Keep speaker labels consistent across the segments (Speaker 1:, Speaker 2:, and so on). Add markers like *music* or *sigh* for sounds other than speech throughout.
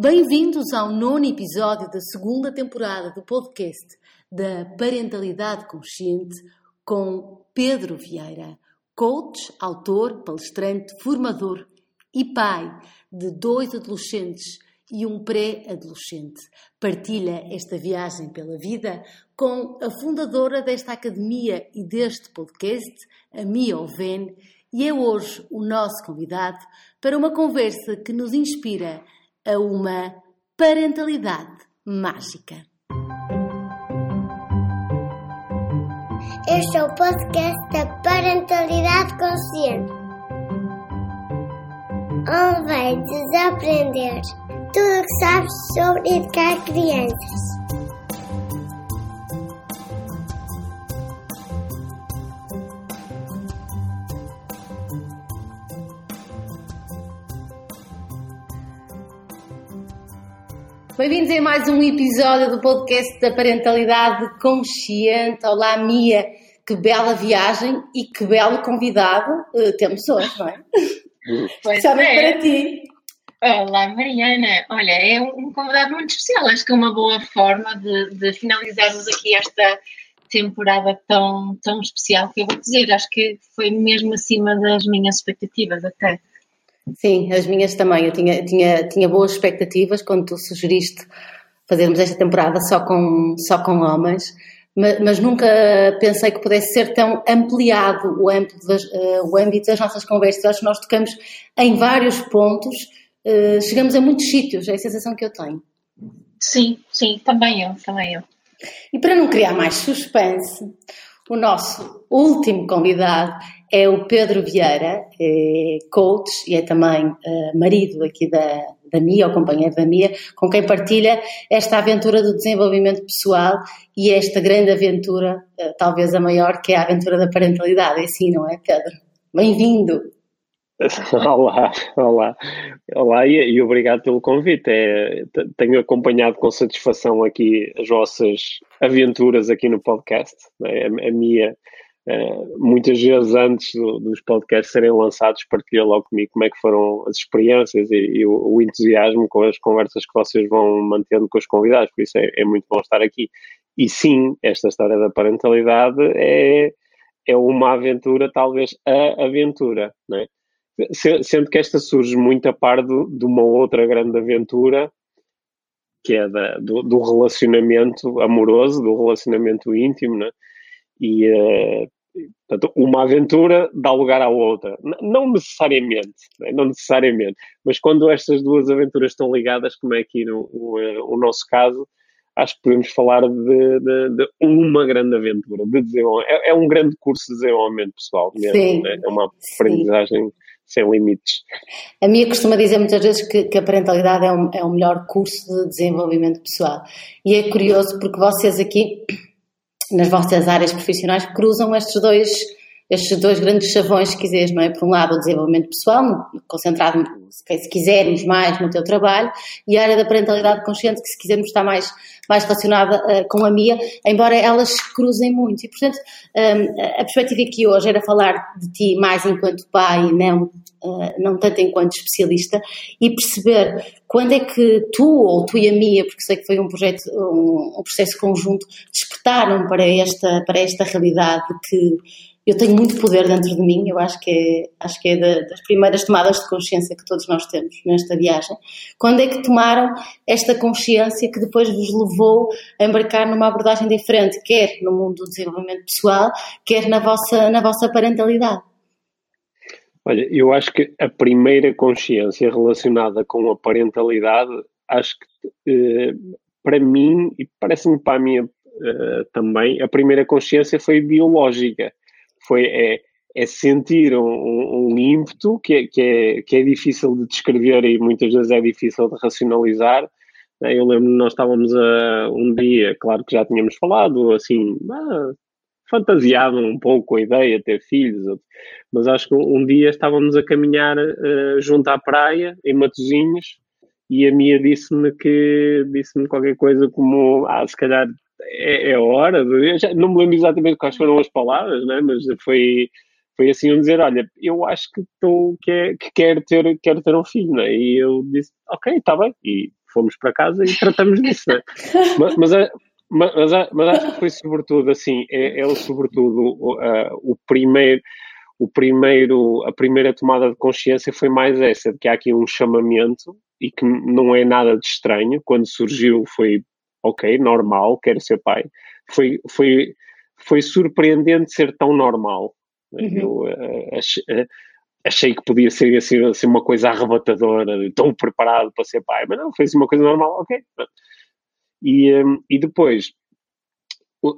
Speaker 1: Bem-vindos ao nono episódio da segunda temporada do podcast da Parentalidade Consciente com Pedro Vieira, coach, autor, palestrante, formador e pai de dois adolescentes e um pré-adolescente. Partilha esta viagem pela vida com a fundadora desta academia e deste podcast, a Mia Oven, e é hoje o nosso convidado para uma conversa que nos inspira a uma parentalidade mágica.
Speaker 2: Este é o podcast da Parentalidade Consciente, onde vai desaprender tudo o que sabes sobre educar crianças.
Speaker 1: Bem-vindos a mais um episódio do podcast da Parentalidade Consciente. Olá, Mia, que bela viagem e que belo convidado uh, temos hoje, não é? *laughs* Especialmente
Speaker 3: é.
Speaker 1: para ti.
Speaker 3: Olá, Mariana. Olha, é um convidado muito especial. Acho que é uma boa forma de, de finalizarmos aqui esta temporada tão, tão especial que eu vou dizer. Acho que foi mesmo acima das minhas expectativas até.
Speaker 1: Sim, as minhas também. Eu tinha, tinha, tinha boas expectativas quando tu sugeriste fazermos esta temporada só com, só com homens, mas, mas nunca pensei que pudesse ser tão ampliado o âmbito das, eh, o âmbito das nossas conversas. Acho que nós tocamos em vários pontos, eh, chegamos a muitos sítios, é a sensação que eu tenho.
Speaker 3: Sim, sim, também eu, também eu.
Speaker 1: E para não criar mais suspense, o nosso último convidado é o Pedro Vieira, é coach e é também eh, marido aqui da, da Mia, ou companheiro da Mia, com quem partilha esta aventura do desenvolvimento pessoal e esta grande aventura, eh, talvez a maior, que é a aventura da parentalidade. É assim, não é, Pedro? Bem-vindo! *laughs*
Speaker 4: Olá, olá, olá e, e obrigado pelo convite. É, tenho acompanhado com satisfação aqui as vossas aventuras aqui no podcast. né? A, a minha, eh, muitas vezes antes do- dos podcasts serem lançados, partilha logo comigo como é que foram as experiências e, e o, o entusiasmo com as conversas que vocês vão mantendo com os convidados. Por isso é, é muito bom estar aqui. E sim, esta história da parentalidade é, é uma aventura, talvez a aventura, não é? Se- sendo que esta surge muito a par do- de uma outra grande aventura que é da, do, do relacionamento amoroso, do relacionamento íntimo, né? e eh, portanto, uma aventura dá lugar à outra. Não necessariamente, né? não necessariamente, mas quando estas duas aventuras estão ligadas, como é aqui no, o, eh, o nosso caso, acho que podemos falar de, de- de uma grande aventura, de desenvolvimento. É, é um grande curso de desenvolvimento pessoal mesmo,
Speaker 1: Sim.
Speaker 4: né? é uma aprendizagem sem limites.
Speaker 1: A Mia costuma dizer muitas vezes que, que a parentalidade é o, é o melhor curso de desenvolvimento pessoal. E é curioso porque vocês aqui, nas vossas áreas profissionais, cruzam estes dois, estes dois grandes chavões, se quiseres, não é? Por um lado, o desenvolvimento pessoal, concentrado, se se quisermos, mais no teu trabalho, e a área da parentalidade consciente, que se quisermos está mais, mais relacionada eh, com a Mia, embora elas cruzem muito. E, portanto, hum, a perspectiva aqui hoje era falar de ti mais enquanto pai não, eh, não tanto enquanto especialista, e perceber quando é que tu, ou tu e a Mia, porque sei que foi um projeto, um, um processo conjunto, despertaram para esta, para esta realidade que eu tenho muito poder dentro de mim, eu acho que é, acho que é da- das primeiras tomadas de consciência que todos nós temos nesta viagem. Quando é que tomaram esta consciência que depois vos levou a embarcar numa abordagem diferente, quer no mundo do desenvolvimento pessoal, quer na vossa, na vossa parentalidade?
Speaker 4: Olha, eu acho que a primeira consciência relacionada com a parentalidade, acho que eh, para mim, e parece-me para a minha eh, também, a primeira consciência foi biológica. Foi, é, é sentir um, um, ímpeto que é, que, é, que é difícil de descrever e muitas vezes é difícil de racionalizar. Eu lembro nós estávamos a, um dia, claro que já tínhamos falado, assim, ah, um pouco a ideia de ter filhos, mas acho que um dia estávamos a caminhar uh, junto à praia, em Matosinhos, e a Mia disse-me que disse-me qualquer coisa como ah, se calhar é, é hora, de... já não me lembro exatamente quais foram as palavras, né? mas foi, foi assim um dizer, olha, eu acho que, tô, que, é, que quero, ter, quero ter um filho, né? e eu disse, ok, está bem, e fomos para casa e tratamos disso, né? *laughs* mas, mas, mas, mas, acho que foi sobretudo assim, é, é sobretudo uh, o primeiro o primeiro, a primeira tomada de consciência foi mais essa, de que há aqui um chamamento e que não é nada de estranho. Quando surgiu foi ok, normal, quero ser pai. Foi, foi, foi surpreendente ser tão normal. Uhum. Eu uh, achei, uh, achei, que podia ser assim, assim, uma coisa arrebatadora, tão preparado para ser pai, mas não, foi assim uma coisa normal, ok. E, um, e depois,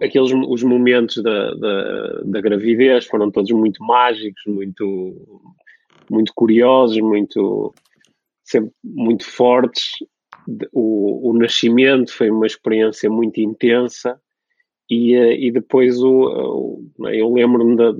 Speaker 4: aqueles os momentos da, da, da, gravidez foram todos muito mágicos, muito, muito curiosos, muito, sempre muito fortes. O, o nascimento foi uma experiência muito intensa e, eh, e depois o, o é? eu lembro-me da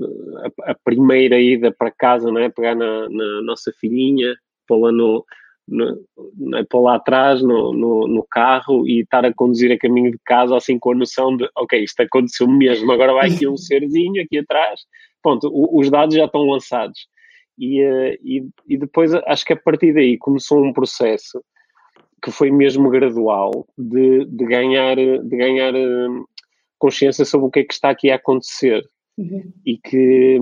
Speaker 4: a, a, primeira ida para casa, não é? pegar na, na nossa filhinha, pô-la no, no, no, para lá atrás no, no, no, carro e estar a conduzir a caminho de casa assim com a noção de ok, isto aconteceu mesmo, agora vai aqui um *laughs* serzinho aqui atrás, pronto, o, os dados já estão lançados e, uh, e, e depois acho que a partir daí começou um processo que foi mesmo gradual de, de ganhar, de ganhar uh, consciência sobre o que é que está aqui a acontecer uhum. e que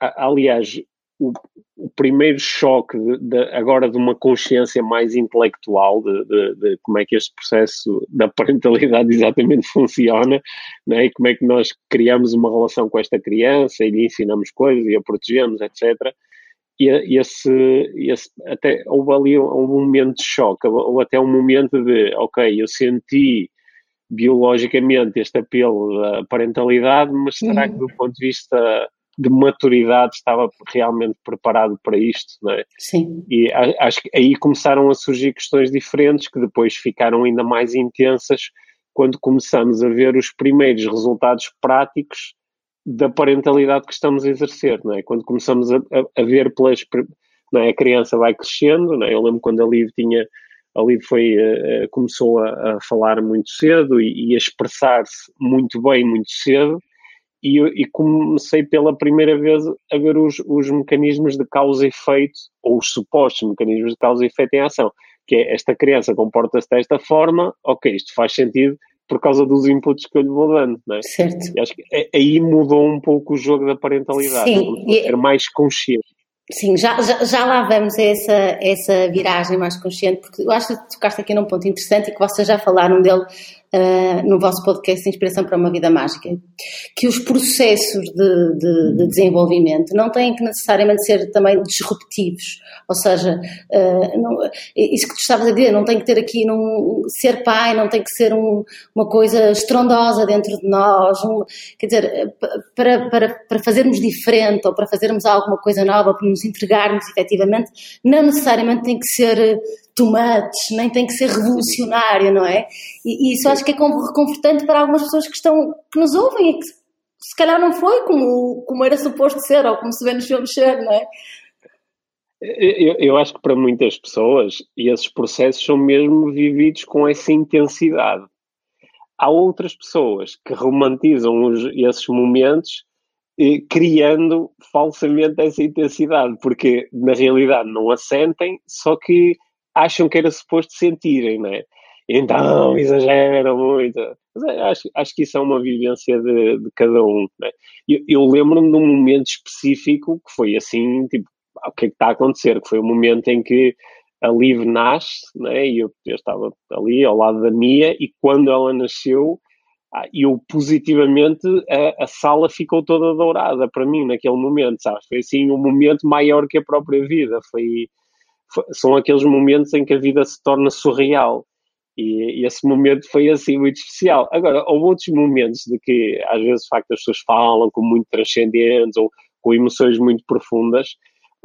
Speaker 4: aliás o, o primeiro choque de, de, agora de uma consciência mais intelectual de, de, como é que este processo da parentalidade *laughs* exatamente funciona né? e como é que nós criamos uma relação com esta criança e lhe ensinamos coisas e a protegemos, etc. E esse, esse até houve ali um, momento de choque, ou até um momento de, ok, eu senti biologicamente este apelo da parentalidade, mas será que do ponto de vista de maturidade estava realmente preparado para isto, não é?
Speaker 1: Sim.
Speaker 4: E acho que aí começaram a surgir questões diferentes que depois ficaram ainda mais intensas quando começamos a ver os primeiros resultados práticos da parentalidade que estamos a exercer, não é? Quando começamos a, a, a ver pelas, não é? A criança vai crescendo, não é? Eu lembro quando a Liv tinha, a Liv foi, uh, começou a, a, falar muito cedo e, e a expressar-se muito bem, muito cedo, e, e, comecei pela primeira vez a ver os, os mecanismos de causa e efeito, ou os supostos mecanismos de causa e efeito em ação, que é esta criança comporta-se desta forma, ok, isto faz sentido por causa dos inputs que eu lhe vou dando, não é?
Speaker 1: Certo.
Speaker 4: E acho que aí mudou um pouco o jogo da parentalidade,
Speaker 1: Sim,
Speaker 4: ser mais consciente.
Speaker 1: Sim, já, já, já, lá vamos a essa, essa viragem mais consciente, porque eu acho que tocaste aqui num ponto interessante e que vocês já falaram dele uh, no vosso podcast Inspiração para uma Vida Mágica, que os processos de, de, de, desenvolvimento não têm que necessariamente ser também disruptivos, ou seja, uh, não, isso que tu estavas a dizer, não tem que ter aqui, num, ser pai não tem que ser um, uma coisa estrondosa dentro de nós, um, quer dizer, para, para, para fazermos diferente ou para fazermos alguma coisa nova, para nos entregarmos efetivamente, não necessariamente tem que ser tomates, nem tem que ser revolucionário, não é? E, e isso acho que é reconfortante para algumas pessoas que estão, que nos ouvem e que se calhar não foi como, como era suposto ser ou como se vê nos filmes ser, não é?
Speaker 4: Eu, eu, acho que para muitas pessoas esses processos são mesmo vividos com essa intensidade. Há outras pessoas que romantizam os, esses momentos eh, criando falsamente essa intensidade, porque na realidade não a sentem, só que acham que era suposto sentirem, não é? Então exageram muito. Mas é, acho, acho que isso é uma vivência de, de cada um. É? Eu, eu lembro-me de um momento específico que foi assim, tipo, ah, o que é que está a acontecer? Que foi o momento em que a Liv nasce, né? e eu, eu estava ali ao lado da Mia, e quando ela nasceu, ah, eu positivamente, a, a, sala ficou toda dourada para mim naquele momento, sabe? Foi assim um momento maior que a própria vida. Foi, são aqueles momentos em que a vida se torna surreal. E, e, esse momento foi assim muito especial. Agora, houve outros momentos de que às vezes de facto as pessoas falam com muito transcendentes ou com emoções muito profundas,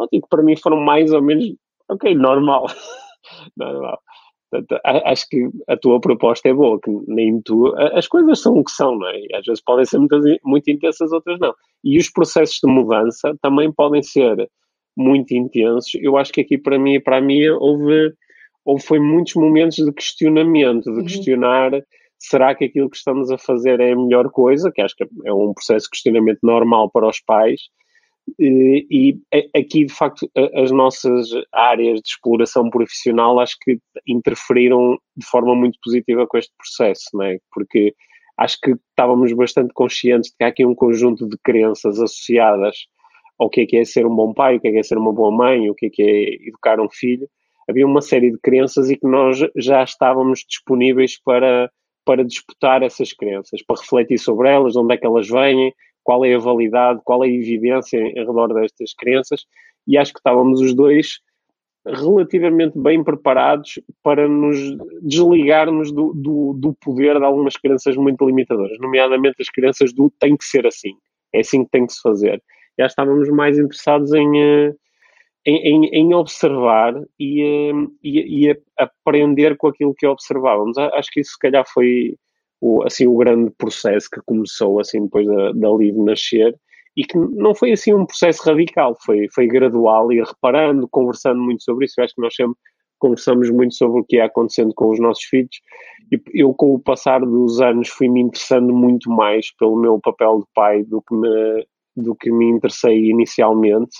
Speaker 4: que para mim foram mais ou menos, ok, normal. *laughs* normal. Portanto, acho que a tua proposta é boa, que nem tu. As coisas são o que são, não é? Às vezes podem ser muito, muito intensas, outras não. E os processos de mudança também podem ser muito intensos. Eu acho que aqui para mim para mim houve, houve foi muitos momentos de questionamento, de uhum. questionar será que aquilo que estamos a fazer é a melhor coisa, que acho que é um processo de questionamento normal para os pais, E, e aqui, de facto, as nossas áreas de exploração profissional acho que interferiram de forma muito positiva com este processo, não é? Porque acho que estávamos bastante conscientes de que há aqui um conjunto de crenças associadas ao que é que é ser um bom pai, o que é que é ser uma boa mãe, o que é que é educar um filho. Havia uma série de crenças e que nós já estávamos disponíveis para, para disputar essas crenças, para refletir sobre elas, de onde é que elas vêm, qual é a validade, qual é a evidência em, em redor destas crenças, e acho que estávamos os dois relativamente bem preparados para nos desligarmos do, do, do, poder de algumas crenças muito limitadoras, nomeadamente as crenças do tem que ser assim, é assim que tem que se fazer. Já estávamos mais interessados em, eh, em, em, observar e, eh, e, e, aprender com aquilo que observávamos. Acho que isso, se calhar, foi o, assim, o grande processo que começou assim depois da, da Live nascer e que não foi assim um processo radical, foi, foi gradual, ir reparando, conversando muito sobre isso. Eu acho que nós sempre conversamos muito sobre o que ia acontecendo com os nossos filhos. E eu, com o passar dos anos, fui me interessando muito mais pelo meu papel de pai do que me, do que me interessei inicialmente.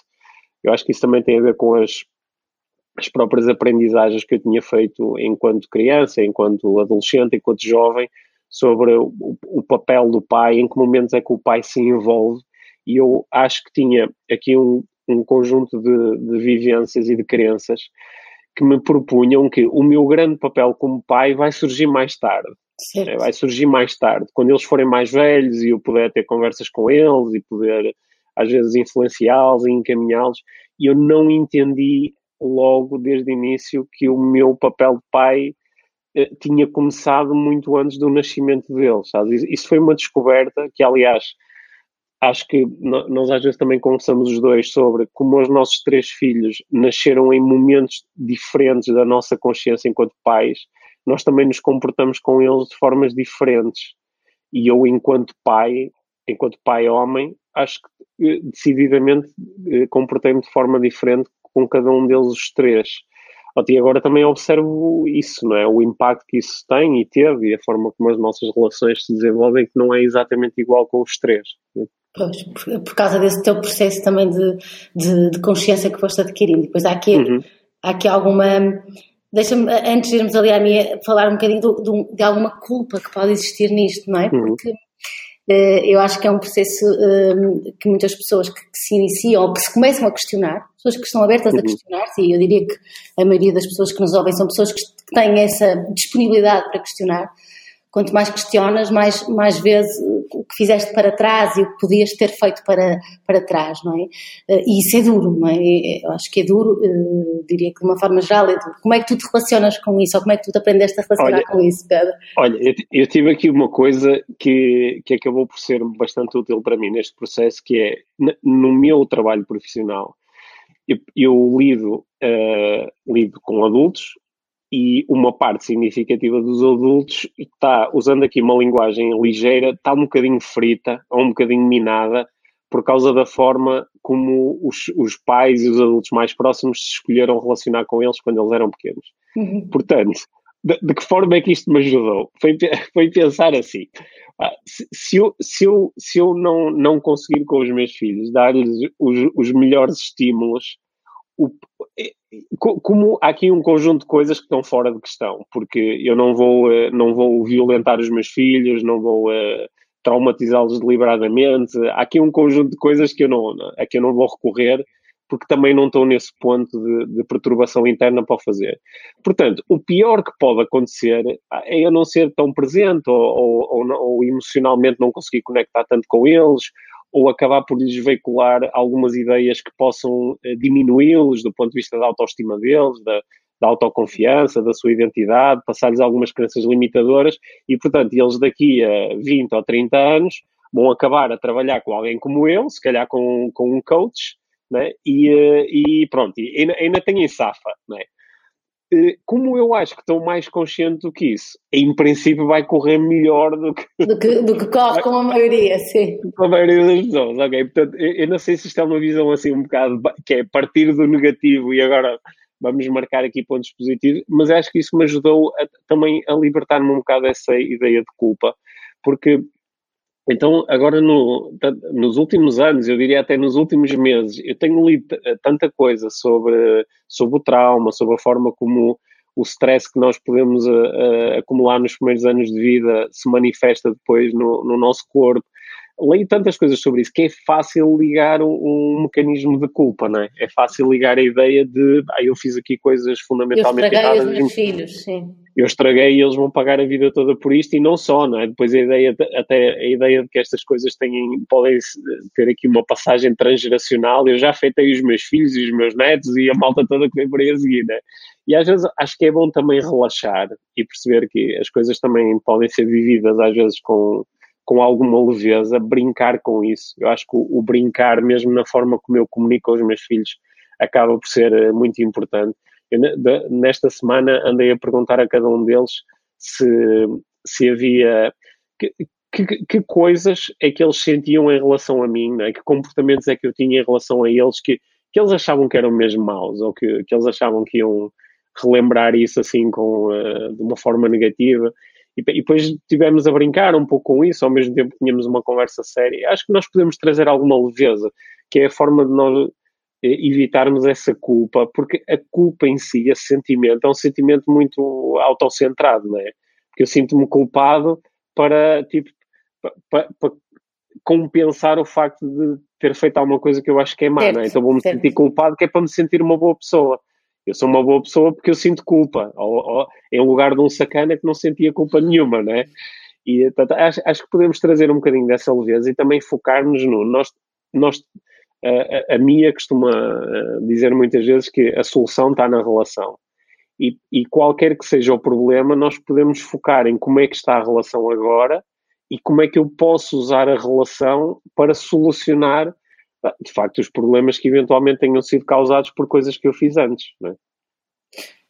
Speaker 4: Eu acho que isso também tem a ver com as, as próprias aprendizagens que eu tinha feito enquanto criança, enquanto adolescente, enquanto jovem, sobre o, o papel do pai, em que momentos é que o pai se envolve e eu acho que tinha aqui um, um conjunto de, de vivências e de crenças que me propunham que o meu grande papel como pai vai surgir mais tarde. Certo. Vai surgir mais tarde, quando eles forem mais velhos e eu puder ter conversas com eles e poder, às vezes, influenciá-los e encaminhá-los. E eu não entendi logo, desde o início, que o meu papel de pai eh, tinha começado muito antes do nascimento deles. Sabe? Isso foi uma descoberta que, aliás, acho que nós às vezes também conversamos os dois sobre como os nossos três filhos nasceram em momentos diferentes da nossa consciência enquanto pais, nós também nos comportamos com eles de formas diferentes. E eu, enquanto pai, enquanto pai homem, acho que eh, decididamente eh, comportei-me de forma diferente com cada um deles os três. E agora também observo isso, não é? O impacto que isso tem e teve e a forma como as nossas relações se desenvolvem, que não é exatamente igual com os três.
Speaker 1: Pois, por, por, causa desse teu processo também de, de, de consciência que foste adquirindo. Depois há aqui, uhum. há aqui alguma. Deixa-me, antes de irmos ali à minha, falar um bocadinho do, do, de alguma culpa que pode existir nisto, não é? Uhum. Porque uh, eu acho que é um processo uh, que muitas pessoas que, que, se iniciam ou que se começam a questionar, pessoas que estão abertas uhum. a questionar-se, e eu diria que a maioria das pessoas que nos ouvem são pessoas que têm essa disponibilidade para questionar, quanto mais questionas, mais, mais vezes o que fizeste para trás e o que podias ter feito para, para trás, não é? Eh, e isso é duro, não é? Eu acho que é duro, eh, diria que de uma forma geral é duro. Como é que tu te relacionas com isso ou como é que tu te aprendeste a relacionar olha, com isso, Pedro?
Speaker 4: Olha, eu, eu, tive aqui uma coisa que, que acabou por ser bastante útil para mim neste processo, que é, no meu trabalho profissional, eu, eu lido, uh, lido com adultos, e uma parte significativa dos adultos está, usando aqui uma linguagem ligeira, está um bocadinho frita ou um bocadinho minada por causa da forma como os, os pais e os adultos mais próximos se escolheram relacionar com eles quando eles eram pequenos. Uhum. Portanto, de, de, que forma é que isto me ajudou? Foi, foi pensar assim: ah, se, se, eu, se, eu, se eu não, não conseguir com os meus filhos dar-lhes os, os melhores estímulos, o, como há aqui um conjunto de coisas que estão fora de questão, porque eu não vou, eh, não vou violentar os meus filhos, não vou uh, traumatizá-los deliberadamente. Há aqui um conjunto de coisas que eu não, a que eu não vou recorrer, porque também não estou nesse ponto de, de perturbação interna para fazer. Portanto, o pior que pode acontecer é eu não ser tão presente ou, ou, ou, ou emocionalmente não conseguir conectar tanto com eles, ou acabar por lhes veicular algumas ideias que possam eh, diminuí-los do ponto de vista da autoestima deles, da, da autoconfiança, da sua identidade, passar-lhes algumas crenças limitadoras e, portanto, eles daqui a 20 ou 30 anos vão acabar a trabalhar com alguém como eu, se calhar com, com um coach, né? e, eh, e pronto, ainda, ainda têm safa, né? Eh, como eu acho que estou mais consciente do que isso, em princípio vai correr melhor do que...
Speaker 1: Do que, do que corre com a maioria, sim.
Speaker 4: Com a maioria das pessoas, ok? Portanto, eu não sei se isto é uma visão assim um bocado, que é partir do negativo e agora vamos marcar aqui pontos positivos, mas acho que isso me ajudou a, também a libertar-me um bocado dessa ideia de culpa, porque Então, agora no, nos últimos anos, eu diria até nos últimos meses, eu tenho lido tanta coisa sobre, sobre o trauma, sobre a forma como o stress que nós podemos uh, uh, acumular nos primeiros anos de vida se manifesta depois no, no nosso corpo leio tantas coisas sobre isso que é fácil ligar um, um, mecanismo de culpa, não é? É fácil ligar a ideia de ah, eu fiz aqui coisas fundamentalmente
Speaker 1: eu estraguei os meus filhos, sim.
Speaker 4: Eu estraguei e eles vão pagar a vida toda por isto e não só, não é? Depois a ideia, de, até a ideia de que estas coisas têm, podem ter aqui uma passagem transgeracional, eu já afetei os meus filhos e os meus netos e a malta toda que vem por aí a seguir, não é? E às vezes acho que é bom também relaxar e perceber que as coisas também podem ser vividas às vezes com com alguma leveza, brincar com isso. Eu acho que o, o, brincar, mesmo na forma como eu comunico aos meus filhos, acaba por ser eh, muito importante. Eu, nesta semana andei a perguntar a cada um deles se, se havia. Que, que, que, coisas é que eles sentiam em relação a mim, é? que comportamentos é que eu tinha em relação a eles que, que eles achavam que eram mesmo maus ou que, que eles achavam que iam relembrar isso assim com, uh, de uma forma negativa. E, e depois tivemos a brincar um pouco com isso, ao mesmo tempo que tínhamos uma conversa séria. Acho que nós podemos trazer alguma leveza, que é a forma de nós evitarmos essa culpa, porque a culpa em si, esse sentimento, é um sentimento muito autocentrado, não é? Porque eu sinto-me culpado para, tipo, para, para, compensar o facto de ter feito alguma coisa que eu acho que é má, não é? Então vou-me sentir culpado, que é para me sentir uma boa pessoa. Eu sou uma boa pessoa porque eu sinto culpa, ou, ou, em lugar de um sacana que não sentia culpa nenhuma, não é? E acho, acho, que podemos trazer um bocadinho dessa leveza e também focar-nos no. Nós, nós, a, a Mia costuma eh, dizer muitas vezes que a solução está na relação. E, e, qualquer que seja o problema, nós podemos focar em como é que está a relação agora e como é que eu posso usar a relação para solucionar de facto, os problemas que eventualmente tenham sido causados por coisas que eu fiz antes. Não é?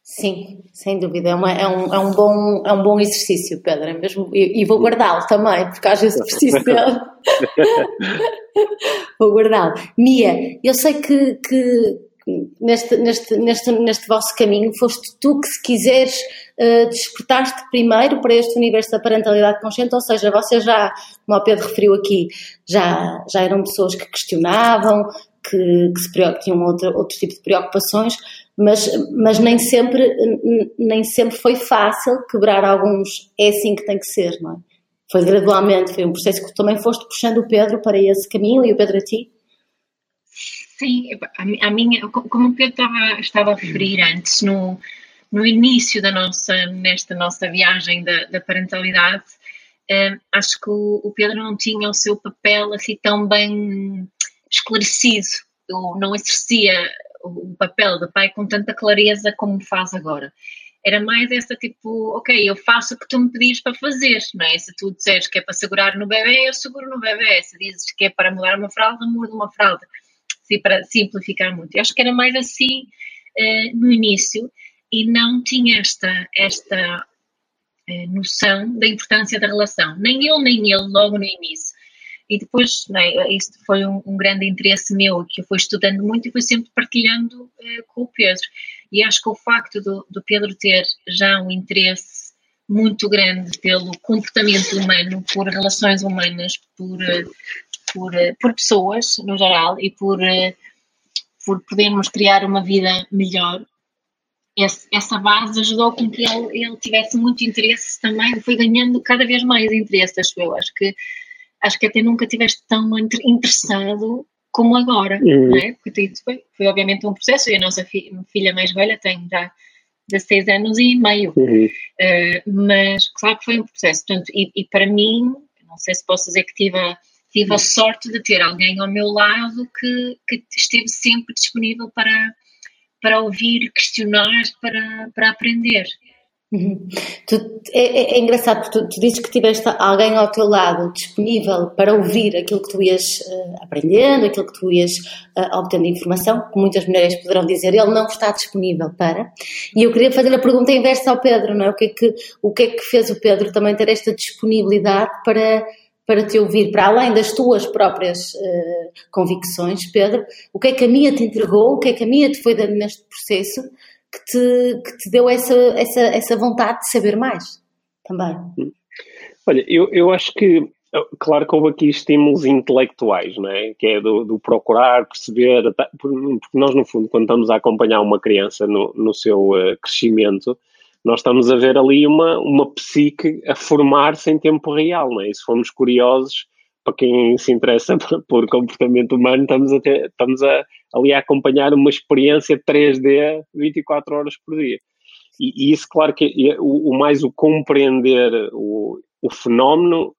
Speaker 1: Sim, sem dúvida. É, uma, é, um, é, um bom, é um bom exercício, Pedro. É mesmo, e, e vou guardá-lo também, porque às vezes preciso *laughs* dele. vou guardá-lo. Mia, eu sei que, que neste, neste, neste, neste vosso caminho, foste tu que, se quiseres, uh, despertaste primeiro para este universo da parentalidade consciente, ou seja, vocês já, como o Pedro referiu aqui, já, já eram pessoas que questionavam, que, que, se, que tinham outro, outro tipo de preocupações, mas, mas nem, sempre, nem sempre foi fácil quebrar alguns é assim que tem que ser, não é? Foi gradualmente, foi um processo que também foste puxando o Pedro para esse caminho e o Pedro a ti?
Speaker 3: Sim, a, minha, como o Pedro estava, estava a referir antes, no, no início da nossa, nesta nossa viagem da, da parentalidade, eh, acho que o, o, Pedro não tinha o seu papel assim tão bem esclarecido, ou não exercia o, papel de pai com tanta clareza como faz agora. Era mais essa tipo, ok, eu faço o que tu me pedires para fazer, não é? Se tu disseres que é para segurar no bebê, eu seguro no bebê. Se dizes que é para mudar uma fralda, mudo uma fralda para simplificar muito. Eu acho que era mais assim uh, no início e não tinha esta, esta uh, noção da importância da relação. Nem eu, nem ele, logo no início. E depois, é, isso foi um, um, grande interesse meu, que eu fui estudando muito e fui sempre partilhando uh, com o Pedro. E acho que o facto do, do Pedro ter já um interesse muito grande pelo comportamento humano, por relações humanas, por, por, eh, por pessoas no geral e por, eh, por podermos criar uma vida melhor. Esse, essa base ajudou com que ele, ele tivesse muito interesse também, foi ganhando cada vez mais interesse, acho eu. Acho que, acho que até nunca tiveste tão interessado como agora, uhum. não é? Porque foi, foi obviamente um processo e a nossa fi, filha mais velha tem já 16 anos e meio, uhum. uh, mas claro que foi um processo, portanto, e, e, para mim, não sei se posso dizer que tive a, tive a sorte de ter alguém ao meu lado que, que esteve sempre disponível para, para ouvir, questionar, para, para aprender.
Speaker 1: Uhum. Tu, é, é, é, engraçado porque tu, tu, dizes que tiveste alguém ao teu lado disponível para ouvir aquilo que tu ias uh, aprendendo, aquilo que tu ias uh, obtendo informação, que muitas mulheres poderão dizer, ele não está disponível para. E eu queria fazer a pergunta inversa ao Pedro, não é? O que é que, o que, é que fez o Pedro também ter esta disponibilidade para para te ouvir, para além das tuas próprias uh, convicções, Pedro, o que é que a minha te entregou, o que é que a minha te foi dando neste processo que te, que te deu essa, essa, essa vontade de saber mais também?
Speaker 4: Olha, eu, eu acho que Claro que houve aqui estímulos intelectuais, não é? Que é do, do, procurar, perceber, porque nós, no fundo, quando estamos a acompanhar uma criança no, no seu uh, crescimento, nós estamos a ver ali uma, uma psique a formar-se em tempo real, não é? E se formos curiosos, para quem se interessa *laughs* por comportamento humano, estamos, a ter, estamos a, ali a acompanhar uma experiência 3D 24 horas por dia. E, e isso, claro que é, o, o, mais o compreender o, o fenómeno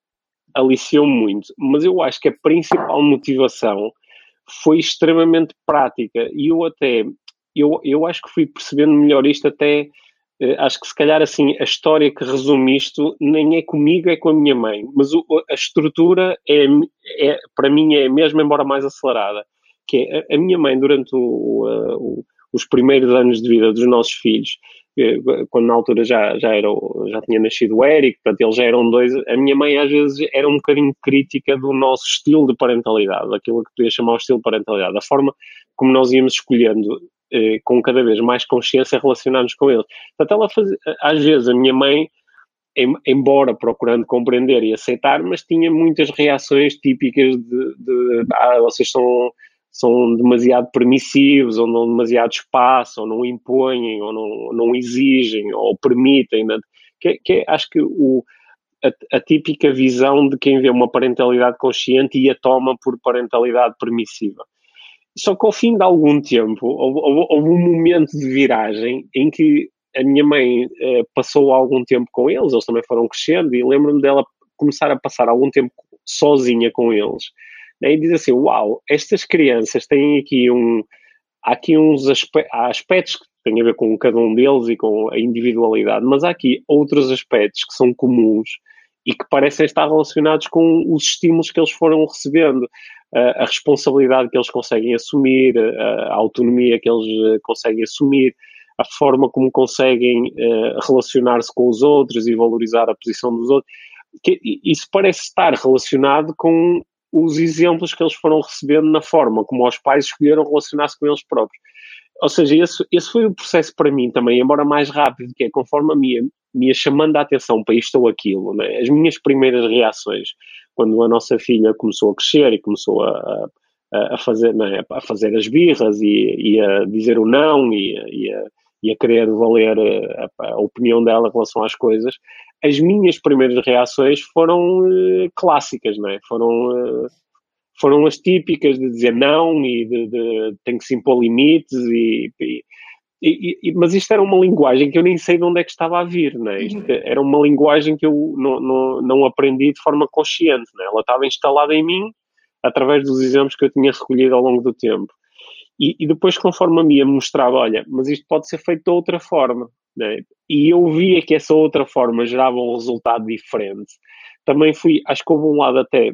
Speaker 4: aliciou muito, mas eu acho que a principal motivação foi extremamente prática e eu até, eu, eu acho que fui percebendo melhor isto até, acho que se calhar assim, a história que resume isto nem é comigo, é com a minha mãe, mas o, a estrutura é, é, para mim é mesmo, embora mais acelerada, que é a, a minha mãe durante o, o, os primeiros anos de vida dos nossos filhos, quando na altura já, já, era, já tinha nascido o Eric, portanto eles já eram dois, a minha mãe às vezes era um bocadinho crítica do nosso estilo de parentalidade, daquilo que podia chamar o estilo de parentalidade, da forma como nós íamos escolhendo eh, com cada vez mais consciência relacionar-nos com eles. Portanto, ela faz, às vezes a minha mãe, em, embora procurando compreender e aceitar, mas tinha muitas reações típicas de, de ah, vocês são são demasiado permissivos, ou não demasiado espaço, ou não impõem, ou não, não exigem, ou permitem. Né? Que, que acho que o, a, a, típica visão de quem vê uma parentalidade consciente e a toma por parentalidade permissiva. Só que ao fim de algum tempo, houve, houve um momento de viragem em que a minha mãe eh, passou algum tempo com eles, eles também foram crescendo, e lembro-me dela começar a passar algum tempo sozinha com eles né, e diz assim: Uau, estas crianças têm aqui um. Há aqui uns aspe há aspectos que têm a ver com cada um deles e com a individualidade, mas há aqui outros aspectos que são comuns e que parecem estar relacionados com os estímulos que eles foram recebendo, a responsabilidade que eles conseguem assumir, a autonomia que eles eh, conseguem assumir, a forma como conseguem eh, relacionar-se com os outros e valorizar a posição dos outros. Isso parece estar relacionado com os exemplos que eles foram recebendo na forma como os pais escolheram relacionar-se com eles próprios. Ou seja, esse, esse foi o processo para mim também, embora mais rápido, que é conforme a minha, minha chamando a atenção para isto ou aquilo, né? as minhas primeiras reações, quando a nossa filha começou a crescer e começou a, a, a fazer, né? a fazer as birras e, e, a dizer o não e, e, a, e a querer valer a, a opinião dela em relação às coisas, as minhas primeiras reações foram uh, clássicas, não é? Foram, uh, foram as típicas de dizer não e de, de tem que se impor limites e, e, e, mas isto era uma linguagem que eu nem sei de onde é que estava a vir, não é? Isto uhum. era uma linguagem que eu não, não, não aprendi de forma consciente, não é? Ela estava instalada em mim através dos exemplos que eu tinha recolhido ao longo do tempo. E, e depois, conforme a minha mostrava, olha, mas isto pode ser feito de outra forma. Né? E eu via que essa outra forma gerava um resultado diferente. Também fui, acho que houve um lado até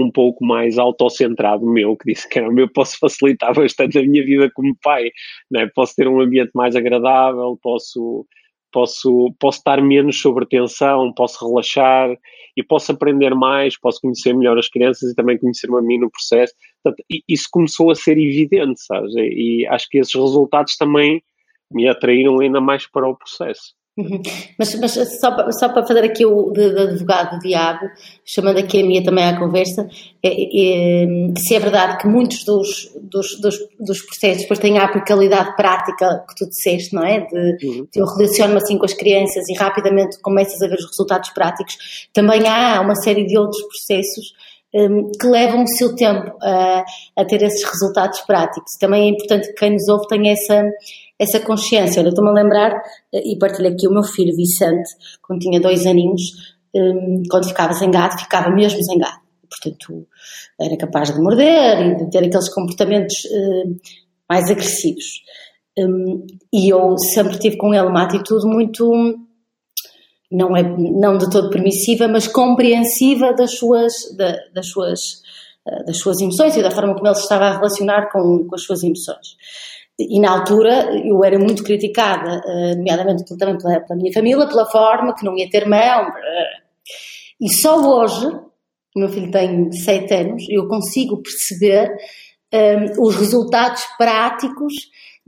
Speaker 4: um pouco mais autocentrado meu, que disse que era meu, *laughs* posso facilitar bastante a minha vida como pai, né? posso ter um ambiente mais agradável, posso, posso, posso estar menos sobre tensão, posso relaxar e posso aprender mais, posso conhecer melhor as crianças e também conhecer-me a mim no processo. Portanto, isso começou a ser evidente, sabes? E acho que esses resultados também me atraíram ainda mais para o processo.
Speaker 1: Uhum. Mas, mas só, só, para fazer aqui o de, de advogado do diabo, chamando aqui a minha também à conversa, é, é, se é verdade que muitos dos, dos, dos, dos, processos depois têm a aplicabilidade prática que tu disseste, não é? De, uhum. eu relaciono-me assim com as crianças e rapidamente começas a ver os resultados práticos. Também há uma série de outros processos um, que levam o seu tempo a, a ter esses resultados práticos. Também é importante que quem nos ouve tenha essa essa consciência. Olha, estou-me a lembrar, eh, e partilho aqui o meu filho Vicente, quando tinha dois aninhos, hum, quando ficava zangado, ficava mesmo zangado. Portanto, era capaz de morder e de ter aqueles comportamentos hum, mais agressivos. Hum, e eu sempre tive com ele uma atitude muito, não é não de todo permissiva, mas compreensiva das suas, das suas, eh, das suas emoções e da forma como ele se estava a relacionar com, com as suas emoções. E na altura eu era muito criticada, eh, nomeadamente também pela, pela, minha família, pela forma que não ia ter mão. E só hoje, o meu filho tem sete anos, eu consigo perceber um, eh, os resultados práticos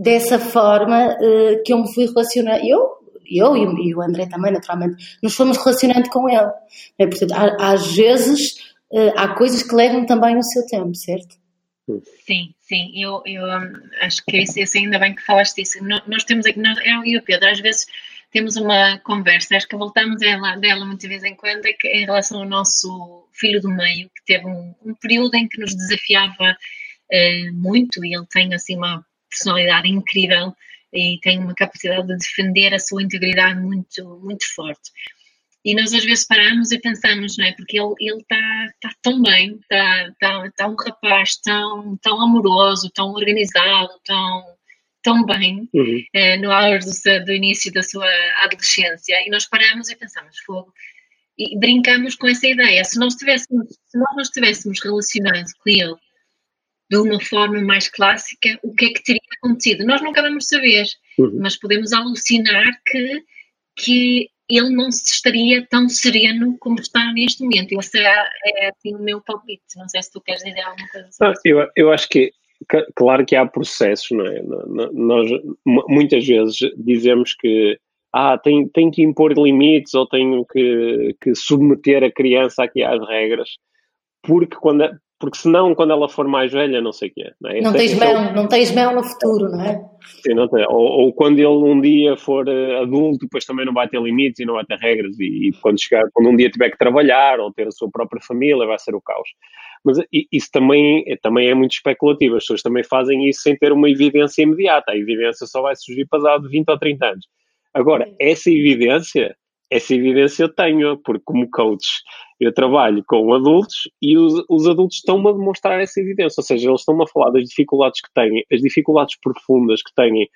Speaker 1: dessa forma uh, que eu me fui relacionar. Eu, eu e, e, o André também, naturalmente, nos fomos relacionando com ele. É, portanto, há, às vezes uh, há coisas que levam também o seu tempo, certo?
Speaker 3: Sim, sim, eu, eu um, acho que isso, isso, ainda bem que falaste disso. Nós, temos aqui, nós, eu e o Pedro, às vezes temos uma conversa, acho que voltamos dela, dela muitas vezes em quando, é que, em relação ao nosso filho do meio, que teve um, um período em que nos desafiava uh, muito e ele tem assim uma personalidade incrível e tem uma capacidade de defender a sua integridade muito, muito forte. E nós às vezes paramos e pensamos, não é? Porque ele está tá tão bem, está tá, tá um rapaz tão, tão amoroso, tão organizado, tão, tão bem uhum. eh, no auge do, do, início da sua adolescência. E nós paramos e pensamos, fogo. E brincamos com essa ideia. Se nós, tivéssemos, se nós nos estivéssemos relacionados com ele de uma forma mais clássica, o que é que teria acontecido? Nós nunca vamos saber, uhum. mas podemos alucinar que, que ele não estaria tão sereno como está neste momento. Esse é, é assim, o meu palpite. Não sei se tu queres dizer alguma coisa sobre
Speaker 4: isso. Eu, eu acho que, claro que há processos, não é? Nós muitas vezes dizemos que ah, tem, tem que impor limites ou tenho que, que submeter a criança aqui às regras, porque quando, porque senão, quando ela for mais velha, não sei o quê.
Speaker 1: Não, é? não tens, mel, ele... não tens mel no futuro, não é?
Speaker 4: Sim, não tem. Ou, ou, quando ele um dia for eh, adulto, depois também não vai ter limites e não vai ter regras. E, e, quando chegar, quando um dia tiver que trabalhar ou ter a sua própria família, vai ser o caos. Mas isso também, também é muito especulativo. As pessoas também fazem isso sem ter uma evidência imediata. A evidência só vai surgir passado 20 ou 30 anos. Agora, essa evidência essa evidência eu tenho, porque como coach eu trabalho com adultos e os, os adultos estão-me a demonstrar essa evidência, ou seja, eles estão-me a falar das dificuldades que têm, as dificuldades profundas que têm em,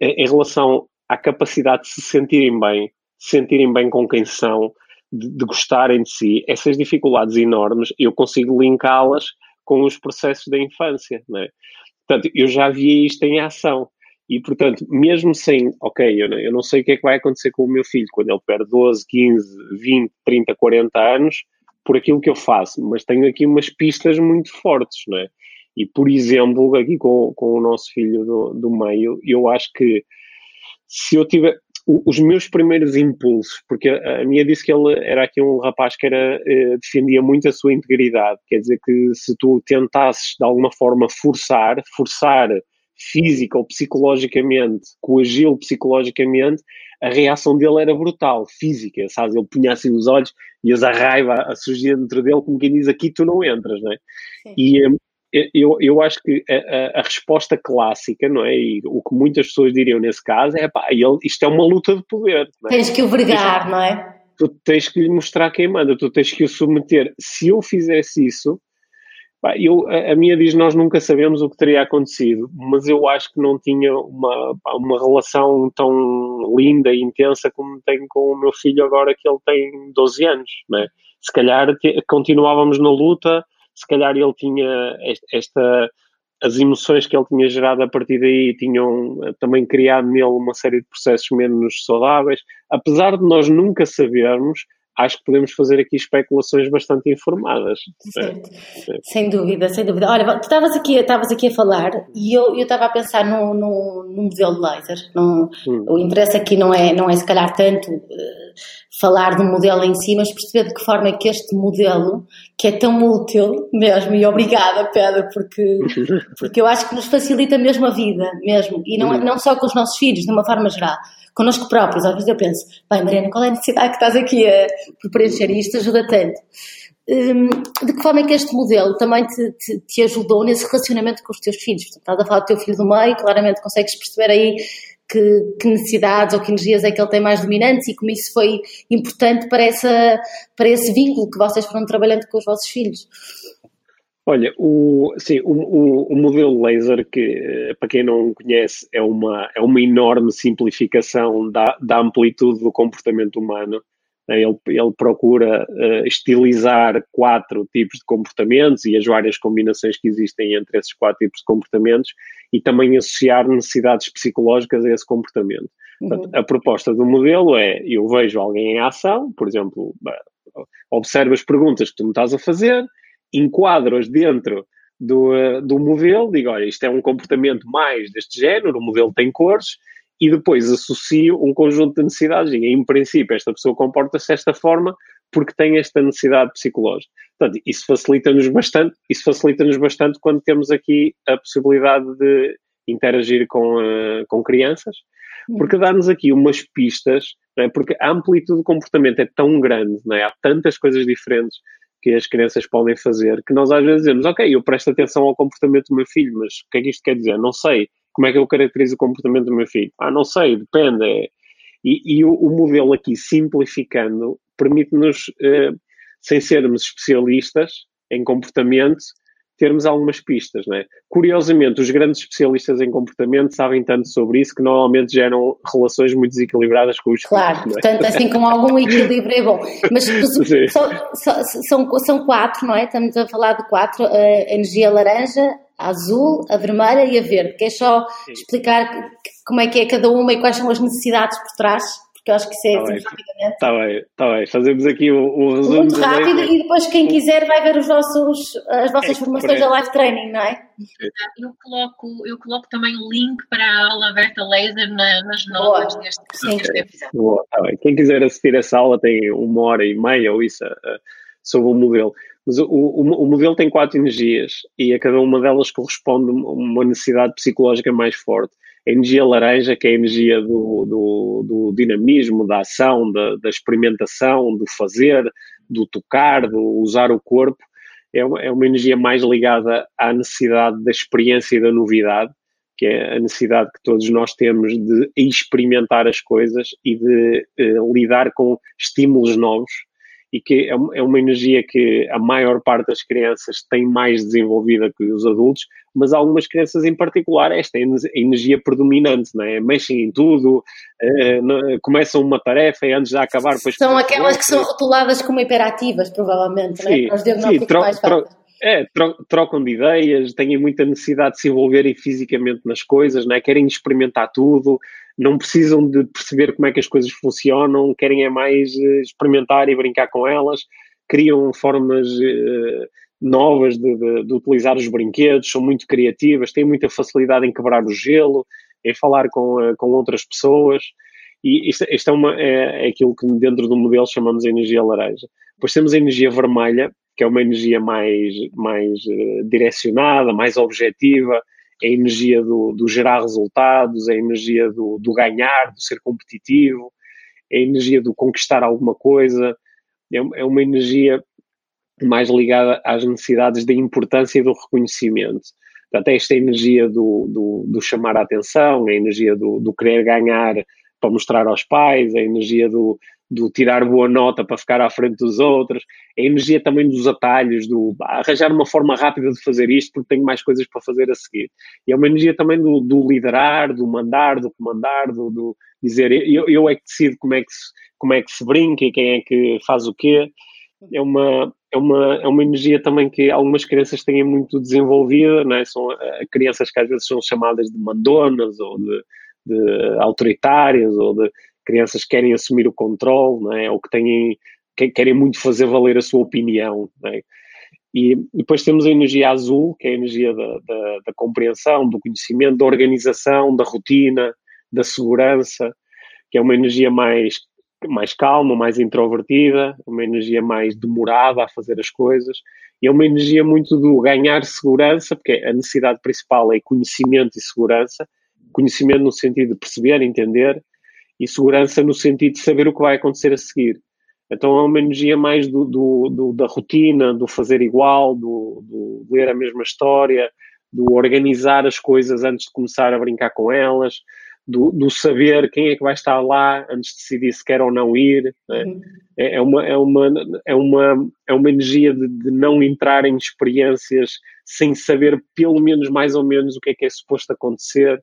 Speaker 4: eh, em relação à capacidade de se sentirem bem, de se sentirem bem com quem são, de, de gostarem de si, essas dificuldades enormes, eu consigo linká-las com os processos da infância, não é? Portanto, eu já vi isto em ação. E, portanto, mesmo sem, ok, eu não, eu não sei o que é que vai acontecer com o meu filho quando ele perde 12, 15, 20, 30, 40 anos, por aquilo que eu faço, mas tenho aqui umas pistas muito fortes, não é? E, por exemplo, aqui com, com o nosso filho do, do meio, eu acho que se eu tiver os meus primeiros impulsos, porque a minha disse que ele era aqui um rapaz que era, eh, defendia muito a sua integridade, quer dizer que se tu tentasses de alguma forma forçar, forçar física ou psicologicamente, coagi-lo psicologicamente, a reação dele era brutal, física, sabes? Ele punha assim os olhos e a raiva a surgir dentro dele, como quem diz aqui tu não entras, não é? Sim. E hum, eu, eu acho que a, a, resposta clássica, não é? E o que muitas pessoas diriam nesse caso é, pá, ele, isto é uma luta de poder.
Speaker 1: É? Tens que o vergar, não é?
Speaker 4: Tu tens que lhe mostrar quem manda, tu tens que o submeter. Se eu fizesse isso, eu, a, minha diz nós nunca sabemos o que teria acontecido, mas eu acho que não tinha uma, uma relação tão linda e intensa como tenho com o meu filho agora que ele tem 12 anos. Né? Se calhar continuávamos na luta, se calhar ele tinha esta, as emoções que ele tinha gerado a partir daí tinham eh, também criado nele uma série de processos menos saudáveis. Apesar de nós nunca sabermos, acho que podemos fazer aqui especulações bastante informadas.
Speaker 1: Certo. É. Sem dúvida, sem dúvida. Olha, tu estavas aqui, estavas aqui a falar e eu, eu estava a pensar no, no, no modelo laser. No, hum. O interesse aqui não é, não é se calhar tanto uh, falar do modelo em si, mas perceber de que forma é que este modelo, que é tão útil mesmo, e obrigada Pedro, porque, *laughs* porque eu acho que nos facilita mesmo a vida, mesmo, e não, hum. não só com os nossos filhos, de uma forma geral connosco próprios. Às vezes eu penso, bem, Mariana, qual é a necessidade que estás aqui a, preencher isto? Ajuda tanto. Hum, de que forma é que este modelo também te, te, te, ajudou nesse relacionamento com os teus filhos? Portanto, estás a falar do teu filho do meio, claramente consegues perceber aí que, que, necessidades ou que energias é que ele tem mais dominantes e como isso foi importante para, essa, para esse vínculo que vocês foram trabalhando com os vossos filhos.
Speaker 4: Olha, o, sim, o, o, o, modelo laser, que eh, para quem não conhece, é uma, é uma enorme simplificação da, da amplitude do comportamento humano. Eh, ele, ele procura uh, estilizar quatro tipos de comportamentos e as várias combinações que existem entre esses quatro tipos de comportamentos e também associar necessidades psicológicas a esse comportamento. Uhum. Portanto, a proposta do modelo é: eu vejo alguém em ação, por exemplo, observo as perguntas que tu me estás a fazer enquadro-as dentro do, do modelo, digo, olha, isto é um comportamento mais deste género, o modelo tem cores, e depois associo um conjunto de necessidades e, em princípio, esta pessoa comporta-se desta forma porque tem esta necessidade psicológica. Portanto, isso facilita-nos bastante, isso facilita-nos bastante quando temos aqui a possibilidade de interagir com, uh, com crianças, uhum. porque dá-nos aqui umas pistas, é? porque a amplitude do comportamento é tão grande, é? há tantas coisas diferentes que as crianças podem fazer, que nós às vezes dizemos, ok, eu presto atenção ao comportamento do meu filho, mas o que é que isto quer dizer? Não sei. Como é que eu caracterizo o comportamento do meu filho? Ah, não sei, depende. É... E, e o, o, modelo aqui, simplificando, permite-nos, eh, sem sermos especialistas em comportamento, termos algumas pistas, não é? Curiosamente, os grandes especialistas em comportamento sabem tanto sobre isso que normalmente geram relações muito desequilibradas com os
Speaker 1: Claro,
Speaker 4: filhos,
Speaker 1: é? portanto, assim com algum equilíbrio é bom. Mas *laughs* são, são, são quatro, não é? Estamos a falar de quatro, a energia laranja, a azul, a vermelha e a verde. Quer só explicar como é que é cada uma e quais são as necessidades por trás? Porque eu acho que isso é tá
Speaker 4: rapidamente. Está bem, está bem. Fazemos aqui o, o resumo.
Speaker 1: Muito rápido e depois quem quiser vai ver os vossos, as vossas é, formações da live training, não é?
Speaker 3: Eu coloco, eu coloco também o link para a aula aberta laser na, nas notas deste, deste episódio. Boa,
Speaker 4: tá bem. Quem quiser assistir essa aula tem uma hora e meia ou isso uh, sobre o modelo. Mas o, o, o, modelo tem quatro energias e a cada uma delas corresponde uma necessidade psicológica mais forte a energia laranja, que é a energia do, do, do dinamismo, da ação, da, da, experimentação, do fazer, do tocar, do usar o corpo, é uma, é uma energia mais ligada à necessidade da experiência e da novidade, que é a necessidade que todos nós temos de experimentar as coisas e de eh, lidar com estímulos novos e que é, é uma energia que a maior parte das crianças tem mais desenvolvida que os adultos, mas algumas crianças em particular, esta é a energia predominante, não é? Mexem em tudo, uh, começam uma tarefa e antes de acabar... Depois
Speaker 1: são aquelas que são rotuladas como hiperativas, provavelmente, sim, não é? Os diagnósticos sim, mais tro,
Speaker 4: é, trocam de ideias, têm muita necessidade de se envolverem fisicamente nas coisas, não é? querem experimentar tudo, não precisam de perceber como é que as coisas funcionam, querem é mais uh, experimentar e brincar com elas, criam formas uh, novas de, de, de, utilizar os brinquedos, são muito criativas, têm muita facilidade em quebrar o gelo, em falar com, uh, com outras pessoas. E isto, isto é, uma, é, é, aquilo que dentro do modelo chamamos de energia laranja. Depois temos a energia vermelha, que é uma energia mais, mais direcionada, mais objetiva, é a energia do, do gerar resultados, é a energia do, do, ganhar, do ser competitivo, é a energia do conquistar alguma coisa, é, é uma energia mais ligada às necessidades da importância e do reconhecimento. Portanto, é esta energia do, do, do chamar a atenção, a energia do, do querer ganhar para mostrar aos pais, a energia do, do tirar boa nota para ficar à frente dos outros, a energia também dos atalhos, do arranjar uma forma rápida de fazer isto porque tenho mais coisas para fazer a seguir. E é uma energia também do, do liderar, do mandar, do comandar, do, do dizer eu, eu, é que decido como é que, se, como é que se brinca e quem é que faz o quê. É uma, é uma, é uma energia também que algumas crianças têm muito desenvolvida, não é? São uh, crianças que às vezes são chamadas de mandonas ou de, de autoritárias ou de crianças que querem assumir o controle, não é? ou que têm, que querem muito fazer valer a sua opinião. É? E depois temos a energia azul, que é a energia da, da, da, compreensão, do conhecimento, da organização, da rotina, da segurança, que é uma energia mais, mais calma, mais introvertida, uma energia mais demorada a fazer as coisas, e é uma energia muito do ganhar segurança, porque a necessidade principal é conhecimento e segurança, conhecimento no sentido de perceber, entender, e segurança no sentido de saber o que vai acontecer a seguir. Então é uma energia mais do, do, do da rotina, do fazer igual, do, ler a mesma história, do organizar as coisas antes de começar a brincar com elas, do, do saber quem é que vai estar lá antes de decidir se quer ou não ir. Né? Uhum. É, é, uma, é, uma, é, uma, é uma energia de, de, não entrar em experiências sem saber pelo menos mais ou menos o que é que é suposto acontecer.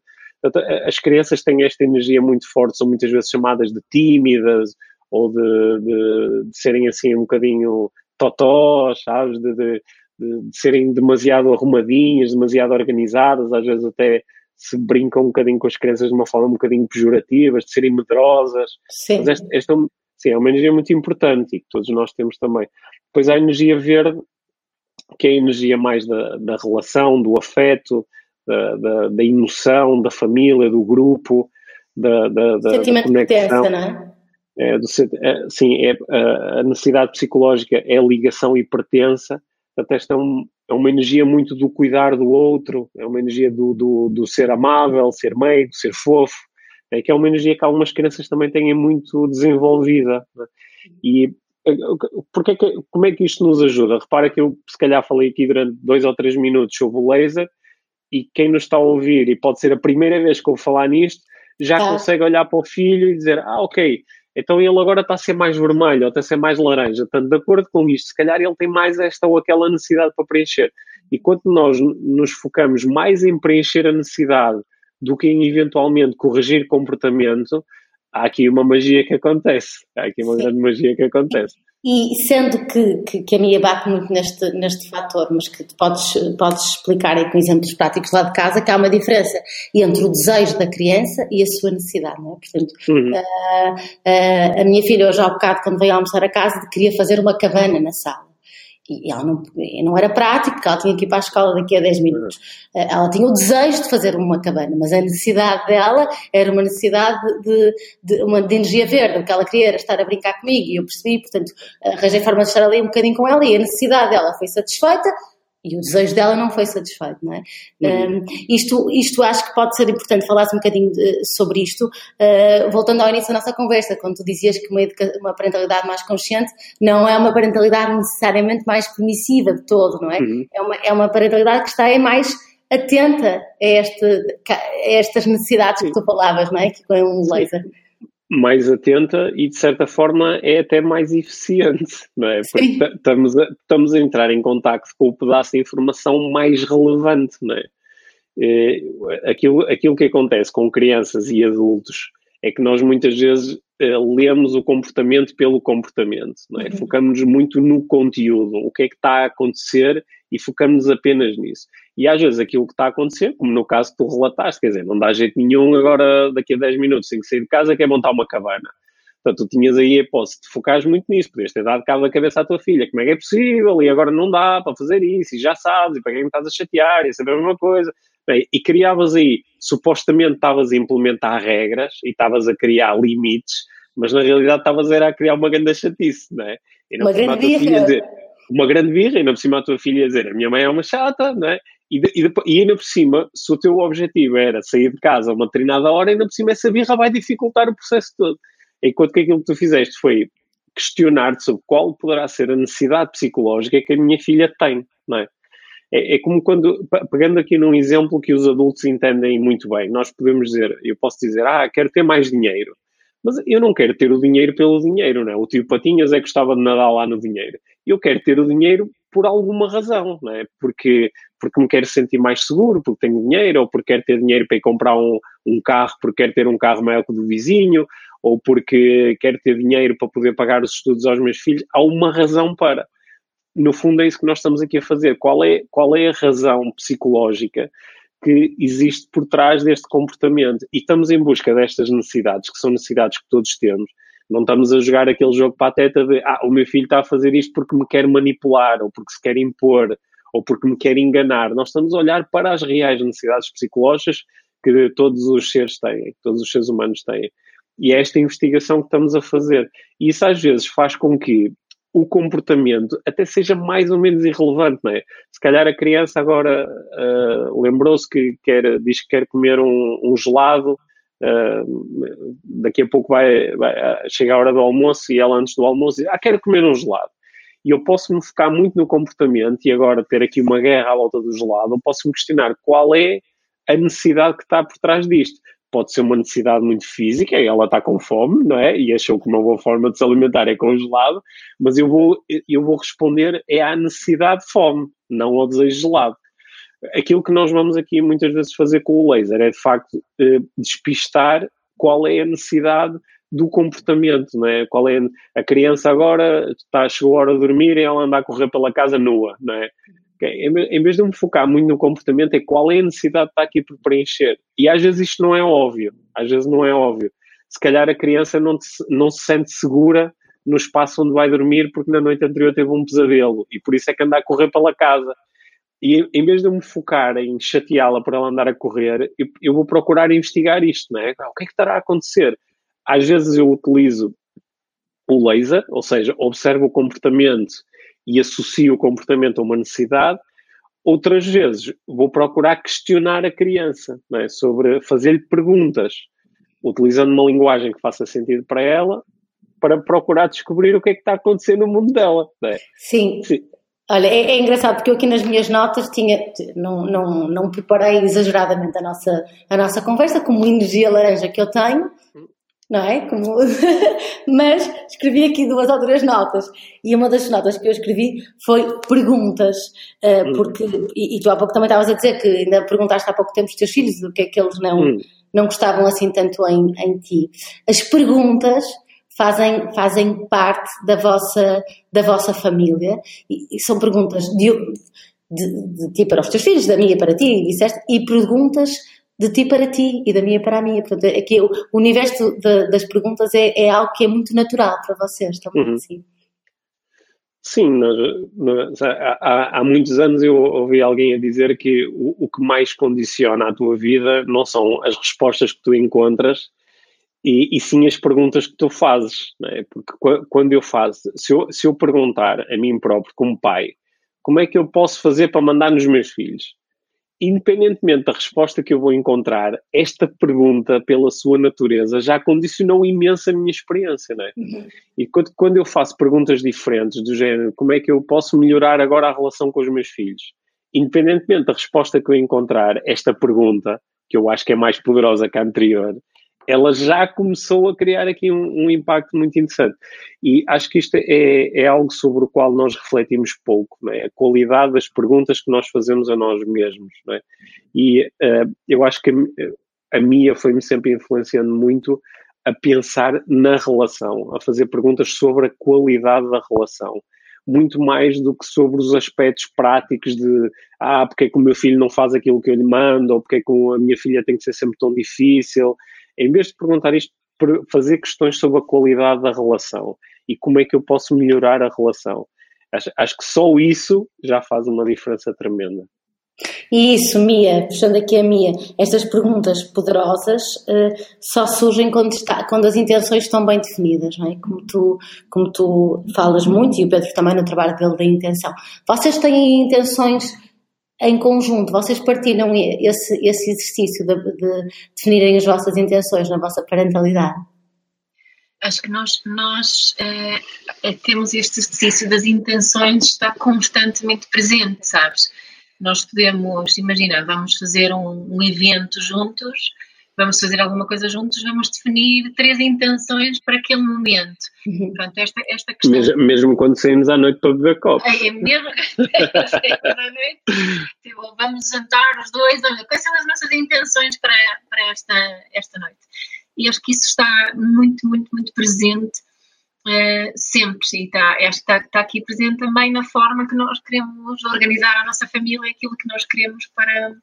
Speaker 4: As crianças têm esta energia muito forte, são muitas vezes chamadas de tímidas ou de, de, de serem assim um bocadinho totós, sabes? De, de, serem demasiado arrumadinhas, demasiado organizadas, às vezes até se brincam um bocadinho com as crianças de uma forma um bocadinho pejorativa, de serem medrosas.
Speaker 1: Sim.
Speaker 4: Mas esta, esta sim, é uma energia muito importante e que todos nós temos também. Depois há a energia verde, que é a energia mais da, da relação, do afeto, da, da, da emoção, da família, do grupo,
Speaker 1: da, da, da, da conexão. não é?
Speaker 4: É, do, é, sim, é, a necessidade psicológica é ligação e pertença, até esta é, um, é, uma energia muito do cuidar do outro, é uma energia do, do, do ser amável, ser meio, ser fofo, é que é uma energia que algumas crianças também têm muito desenvolvida. Né? E eh, porque é que, como é que isto nos ajuda? Repara que eu, se calhar, falei aqui durante dois ou três minutos sobre o laser e quem nos está a ouvir, e pode ser a primeira vez que eu vou falar nisto, já tá. consegue olhar para o filho e dizer: Ah, ok, então ele agora está a ser mais vermelho ou está a ser mais laranja. Portanto, de acordo com isto, se calhar ele tem mais esta ou aquela necessidade para preencher. E quando nós nos focamos mais em preencher a necessidade do que em eventualmente corrigir comportamento, há aqui uma magia que acontece. Há aqui uma Sim. grande magia que acontece.
Speaker 1: E sendo que, que, que, a minha bate muito neste, neste fator, mas que podes, podes explicar aí com exemplos práticos lá de casa, que há uma diferença entre o desejo da criança e a sua necessidade, não é? Portanto, uhum. uh, uh, a minha filha hoje ao bocado, quando veio almoçar a casa, queria fazer uma cabana na sala. E ela não, não era prático, porque ela tinha que ir para a escola daqui a 10 minutos. Eh, ela tinha o desejo de fazer uma cabana, mas a necessidade dela era uma necessidade de, de, uma, de energia verde. O que ela queria era estar a brincar comigo e eu percebi, portanto, arranjei forma de estar ali um bocadinho com ela e a necessidade dela foi satisfeita e o desejo dela não foi satisfeito, não é? Uhum. Um, isto, isto acho que pode ser importante falar um bocadinho de, sobre isto, uh, voltando ao início da nossa conversa, quando tu dizias que uma, uma, parentalidade mais consciente não é uma parentalidade necessariamente mais permissiva de todo, não é? Uhum. É, uma, é uma parentalidade que está aí mais atenta a, este, a estas necessidades que tu falavas, não é? Que com um laser
Speaker 4: mais atenta e, de certa forma, é até mais eficiente, não é? Porque estamos a, estamos a entrar em contacto com o pedaço de informação mais relevante, não é? é? aquilo, aquilo que acontece com crianças e adultos é que nós muitas vezes uh, lemos o comportamento pelo comportamento, não é? Uhum. Focamos muito no conteúdo, o que é que está a acontecer e focamos apenas nisso. E às vezes aquilo que está a acontecer, como no caso que tu relataste, quer dizer, não dá jeito nenhum agora, daqui a 10 minutos, tenho que sair de casa, quer montar uma cabana. Portanto, tu tinhas aí a hipótese de focares muito nisso, podias ter dado cabo da cabeça à tua filha, como é que é possível, e agora não dá para fazer isso, e já sabes, e para quem me estás a chatear, e saber a mesma coisa. Bem, e criavas aí, supostamente estavas a implementar regras, e estavas a criar limites, mas na realidade estavas a criar uma grande chatice, não é?
Speaker 1: Uma grande birra.
Speaker 4: Uma grande birra, e ainda por cima a tua filha dizer, a minha mãe é uma chata, não é? E, de, e, depois, e ainda por cima, se o teu objetivo era sair de casa a uma determinada hora, ainda por cima essa birra vai dificultar o processo todo. Enquanto que aquilo que tu fizeste foi questionar-te sobre qual poderá ser a necessidade psicológica que a minha filha tem, não é? É, é, como quando, pegando aqui num exemplo que os adultos entendem muito bem, nós podemos dizer, eu posso dizer, ah, quero ter mais dinheiro. Mas eu não quero ter o dinheiro pelo dinheiro, não é? O tio Patinhas é que gostava de nadar lá no dinheiro. Eu quero ter o dinheiro por alguma razão, não é? Porque, porque me quero sentir mais seguro, porque tenho dinheiro, ou porque quero ter dinheiro para ir comprar um, um carro, porque quero ter um carro maior que o do vizinho, ou porque quero ter dinheiro para poder pagar os estudos aos meus filhos. Há uma razão para. No fundo é isso que nós estamos aqui a fazer. Qual é, qual é a razão psicológica que existe por trás deste comportamento? E estamos em busca destas necessidades, que são necessidades que todos temos, não estamos a jogar aquele jogo pateta de ah, o meu filho está a fazer isto porque me quer manipular, ou porque se quer impor, ou porque me quer enganar. Nós estamos a olhar para as reais necessidades psicológicas que todos os seres têm, todos os seres humanos têm. E é esta investigação que estamos a fazer. E isso às vezes faz com que o comportamento até seja mais ou menos irrelevante, não é? Se calhar a criança agora uh, lembrou-se que quer, diz que quer comer um, um gelado Uh, daqui a pouco vai, vai, chegar a hora do almoço e ela antes do almoço diz, ah, quero comer um gelado. E eu posso me focar muito no comportamento e agora ter aqui uma guerra à volta do gelado, eu posso me questionar qual é a necessidade que está por trás disto. Pode ser uma necessidade muito física, ela está com fome, não é? E achou que uma boa forma de se alimentar é com gelado, mas eu vou, eu vou responder é à necessidade de fome, não ao desejo gelado aquilo que nós vamos aqui muitas vezes fazer com o laser é de facto eh, despistar qual é a necessidade do comportamento, não é? Qual é a criança agora está chegou a hora de dormir e ela anda a correr pela casa nua, não é? Em vez de me focar muito no comportamento, é qual é a necessidade que está aqui por preencher. E às vezes isto não é óbvio, às vezes não é óbvio. Se calhar a criança não, te, não se sente segura no espaço onde vai dormir porque na noite anterior teve um pesadelo e por isso é que anda a correr pela casa E em vez de me focar em chateá-la por ela andar a correr, eu, eu, vou procurar investigar isto, não é? O que é que estará a acontecer? Às vezes eu utilizo o laser, ou seja, observo o comportamento e associo o comportamento a uma necessidade. Outras vezes vou procurar questionar a criança, é? sobre fazer-lhe perguntas, utilizando uma linguagem que faça sentido para ela, para procurar descobrir o que é que está acontecendo no mundo dela. É?
Speaker 1: Sim. Sim. Olha, é, é, engraçado porque eu aqui nas minhas notas tinha, não, não, não preparei exageradamente a nossa, a nossa conversa, como energia laranja que eu tenho, não é? Como... *laughs* Mas escrevi aqui duas ou três notas. E uma das notas que eu escrevi foi perguntas, uh, porque, e, e, tu há pouco também estavas a dizer que ainda perguntaste há pouco tempo os teus filhos o que é que eles não, hum. não gostavam assim tanto em, em ti. As perguntas fazem, fazem parte da vossa, da vossa família e, e são perguntas de, de, de ti para os teus filhos, da minha para ti, disseste, e perguntas de ti para ti e da minha para a minha. Portanto, aqui o universo de, das perguntas é, é, algo que é muito natural para vocês, também uhum. assim.
Speaker 4: Sim, nós, nós, há, há, muitos anos eu ouvi alguém a dizer que o, o, que mais condiciona a tua vida não são as respostas que tu encontras, e, e sim as perguntas que tu fazes, é? porque quando eu faço, se eu, se eu perguntar a mim próprio, como pai, como é que eu posso fazer para mandar nos meus filhos? Independentemente da resposta que eu vou encontrar, esta pergunta, pela sua natureza, já condicionou imenso a minha experiência, não é? Uhum. E quando, quando eu faço perguntas diferentes, do género, como é que eu posso melhorar agora a relação com os meus filhos? Independentemente da resposta que eu encontrar, esta pergunta, que eu acho que é mais poderosa que a anterior, ela já começou a criar aqui um, um, impacto muito interessante. E acho que isto é, é algo sobre o qual nós refletimos pouco, é? a qualidade das perguntas que nós fazemos a nós mesmos. É? E uh, eu acho que a, a Mia foi-me sempre influenciando muito a pensar na relação, a fazer perguntas sobre a qualidade da relação. Muito mais do que sobre os aspectos práticos de ah, porque é que o meu filho não faz aquilo que eu lhe mando, ou porque é que a minha filha tem que ser sempre tão difícil em vez de perguntar isto, fazer questões sobre a qualidade da relação e como é que eu posso melhorar a relação. Acho, acho que só isso já faz uma diferença tremenda.
Speaker 1: E isso, Mia, puxando aqui a Mia, estas perguntas poderosas uh, só surgem quando, está, quando, as intenções estão bem definidas, não é? Como tu, como tu falas muito, e o Pedro também no trabalho dele da intenção. Vocês têm intenções em conjunto, vocês partilham esse, esse exercício de, de definirem as vossas intenções na vossa parentalidade?
Speaker 3: Acho que nós, nós é, é, temos este exercício das intenções está constantemente presente, sabes? Nós podemos, imagina, vamos fazer um, um evento juntos vamos fazer alguma coisa juntos, vamos definir três intenções para aquele momento. Uhum. Portanto, esta, esta questão.
Speaker 4: Mesmo, mesmo, quando saímos à noite para beber copos.
Speaker 3: É, é mesmo quando saímos à noite. Tipo, vamos jantar os dois. Quais são as nossas intenções para, para esta, esta noite? E acho que isso está muito, muito, muito presente. Uh, sempre, e está, está, está aqui presente também na forma que nós queremos organizar a nossa família, aquilo que nós queremos para,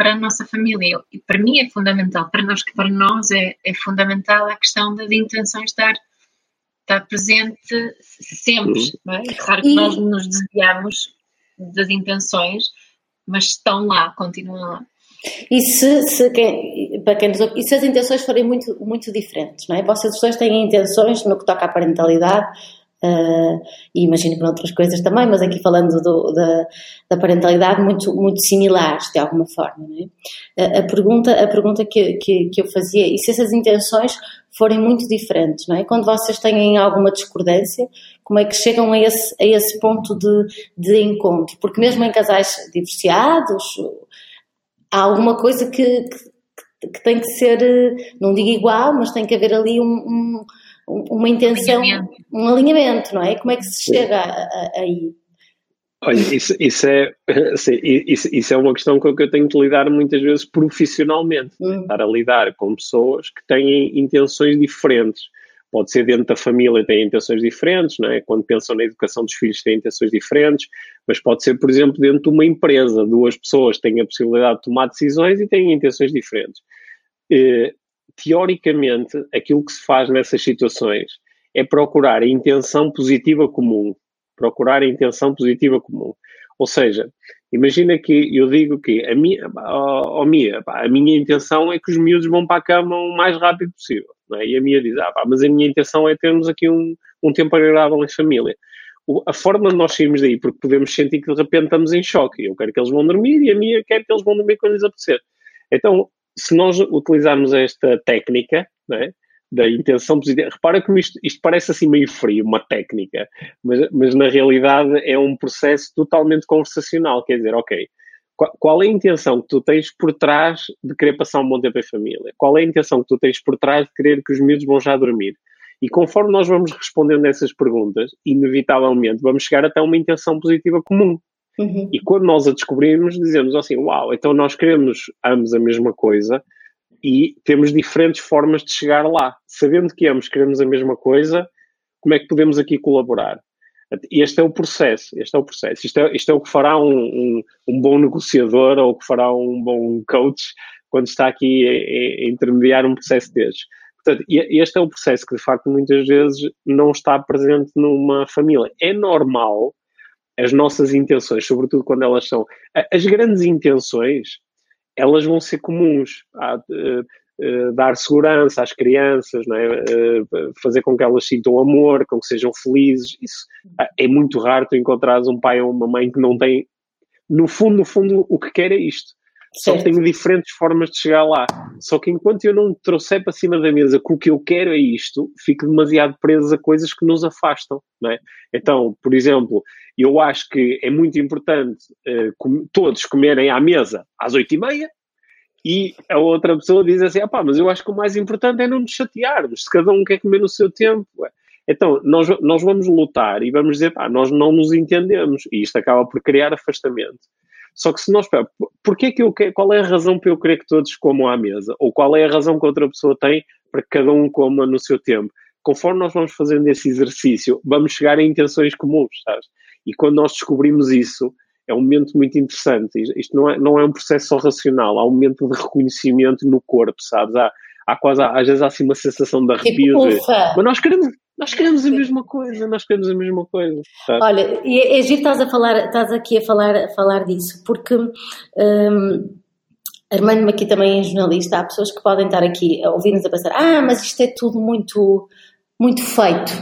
Speaker 3: para a nossa família. E para mim é fundamental, para nós, para nós é, é fundamental a questão das intenções estar, estar presente sempre. Não é? Claro que e... nós nos desviamos das intenções, mas estão lá, continuam lá.
Speaker 1: E se, se, quem, para quem nos, e se as intenções forem muito, muito diferentes, não é? Vocês dois têm intenções no que toca à parentalidade, Uh, e imagino para outras coisas também, mas aqui falando do, da, da, parentalidade muito, muito similares de alguma forma. É? A, a, pergunta, a pergunta que, que, que, eu fazia, e se essas intenções forem muito diferentes, não é? quando vocês têm alguma discordância, como é que chegam a esse, a esse ponto de, de encontro? Porque mesmo em casais divorciados, há alguma coisa que, que, que tem que ser, não digo igual, mas tem que haver ali um, um uma intenção, alinhamento. um alinhamento, não é? Como é que se chega aí?
Speaker 4: Olha, isso, isso, é, *laughs* isso, isso, é uma questão com que eu tenho que lidar muitas vezes profissionalmente. Hum. Estar a lidar com pessoas que têm intenções diferentes. Pode ser dentro da família têm intenções diferentes, não é? quando pensam na educação dos filhos têm intenções diferentes, mas pode ser, por exemplo, dentro de uma empresa, duas pessoas têm a possibilidade de tomar decisões e têm intenções diferentes. Eh, teoricamente, aquilo que se faz nessas situações é procurar a intenção positiva comum. Procurar a intenção positiva comum. Ou seja, Imagina que eu digo que a minha, oh, oh Mia, pá, a minha intenção é que os miúdos vão para a cama o mais rápido possível. É? E a Mia diz, ah, pá, mas a minha intenção é termos aqui um, um tempo agradável em família. O, a forma de nós sairmos daí, porque podemos sentir que de repente estamos em choque. Eu quero que eles vão dormir e a Mia quer que eles vão dormir quando lhes apetecer. Então, se nós utilizarmos esta técnica, é? da intenção positiva. Repara como isto, isto parece assim meio frio, uma técnica, mas, mas na realidade é um processo totalmente conversacional. Quer dizer, ok, qual, qual, é a intenção que tu tens por trás de querer passar um bom tempo em família? Qual é a intenção que tu tens por trás de querer que os miúdos vão já dormir? E conforme nós vamos respondendo essas perguntas, inevitavelmente vamos chegar até uma intenção positiva comum. Uhum. E quando nós a descobrimos, dizemos assim: Uau, então nós queremos ambos a mesma coisa, e temos diferentes formas de chegar lá. Sabendo que ambos queremos a mesma coisa, como é que podemos aqui colaborar? Este é o processo, este é o processo. Isto é, isto é o que fará um, um, um bom negociador ou o que fará um bom coach quando está aqui a, a intermediar um processo destes. Portanto, este é o processo que, de facto, muitas vezes não está presente numa família. É normal as nossas intenções, sobretudo quando elas são. As grandes intenções elas vão ser comuns. a uh, uh, dar segurança às crianças, é? uh, fazer com que elas sintam amor, com que sejam felizes. Isso é muito raro tu encontrares um pai ou uma mãe que não tem, no fundo, no fundo, o que quer é isto. Só tenho diferentes formas de chegar lá. Só que enquanto eu não trouxer para cima da mesa que o que eu quero é isto, fico demasiado preso a coisas que nos afastam. Não é? Então, por exemplo, eu acho que é muito importante uh, com, todos comerem à mesa às oito e meia e a outra pessoa diz assim, ah pá, mas eu acho que o mais importante é não nos chatearmos, se cada um quer comer no seu tempo. Então, nós, nós vamos lutar e vamos dizer, pá, nós não nos entendemos e isto acaba por criar afastamento. Só que se nós, porquê é que eu qual é a razão para eu querer que todos comam à mesa? Ou qual é a razão que outra pessoa tem para que cada um coma no seu tempo? Conforme nós vamos fazendo esse exercício, vamos chegar a intenções comuns, sabes? E quando nós descobrimos isso, é um momento muito interessante. Isto não é, não é um processo só racional, há um momento de reconhecimento no corpo, sabes? Há, há quase, às vezes há assim uma sensação de arrepio. De, mas nós queremos, nós queremos a mesma coisa, nós queremos a mesma coisa.
Speaker 1: Sabe? Olha, e é, é giro estás a falar, estás aqui a falar, a falar disso, porque hum, Armando-me aqui também em jornalista, há pessoas que podem estar aqui a ouvir-nos a pensar, ah, mas isto é tudo muito, muito feito,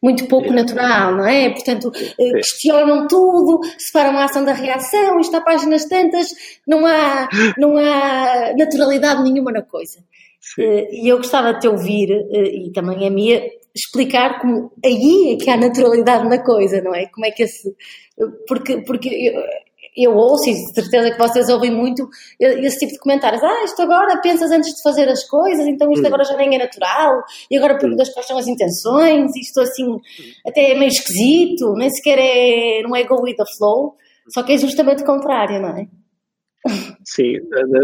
Speaker 1: muito pouco natural, não é? Portanto, eh, questionam tudo, separam a ação da reação, isto há páginas tantas, não há, não há naturalidade nenhuma na coisa. Sim. Eh, e eu gostava de te ouvir, eh, e também a minha, explicar como aí é que há naturalidade na coisa, não é? Como é que esse. Porque, porque eu, eu ouço, e de certeza que vocês ouvem muito esse tipo de comentários. Ah, isto agora pensas antes de fazer as coisas, então isto hum. agora já nem é natural, e agora perguntas quais são as intenções, isto assim até é meio esquisito, nem sequer é. não é go with the flow, só que é justamente o contrário, não é?
Speaker 4: Sim,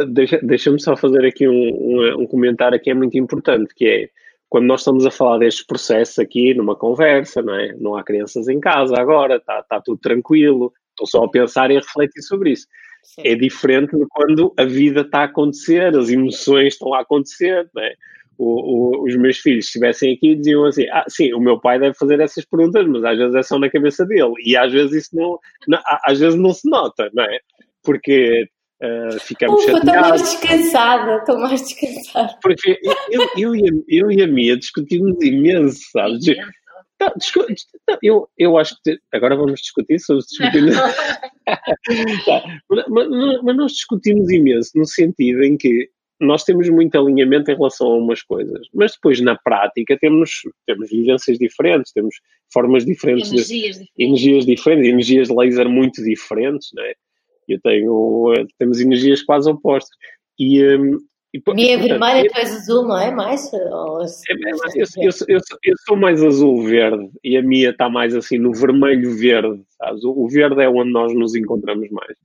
Speaker 4: deixa-me deixa só fazer aqui um, um, um comentário que é muito importante, que é quando nós estamos a falar destes processos aqui numa conversa, não é? Não há crianças em casa agora, está tá tudo tranquilo, estou só a pensar e a refletir sobre isso. Sim. É diferente de quando a vida está a acontecer, as emoções estão a acontecer, não é? O, o, os meus filhos estivessem aqui diziam assim, ah, sim, o meu pai deve fazer essas perguntas, mas às vezes é só na cabeça dele, e às vezes isso não, não às vezes não se nota, não é? Porque Uh, ficamos
Speaker 1: Ufa, estou mais descansada, estou mais descansada.
Speaker 4: Porque eu, eu, e a, eu e a Mia discutimos imenso, sabes? Tá, eu, eu acho que agora vamos discutir sobre discutir. *laughs* tá, mas, mas, nós discutimos imenso no sentido em que nós temos muito alinhamento em relação a umas coisas, mas depois na prática temos, temos vivências diferentes, temos formas diferentes,
Speaker 3: energias,
Speaker 4: de, diferentes. energias diferentes, energias laser muito diferentes, não é? Eu tenho, temos energias quase opostas. E, um,
Speaker 1: e, Minha portanto, vermelha, tu és azul, não é? Mais? Ou...
Speaker 4: É, eu, eu, eu, eu, sou mais azul-verde e a minha está mais assim no vermelho-verde. O, o verde é onde nós nos encontramos mais.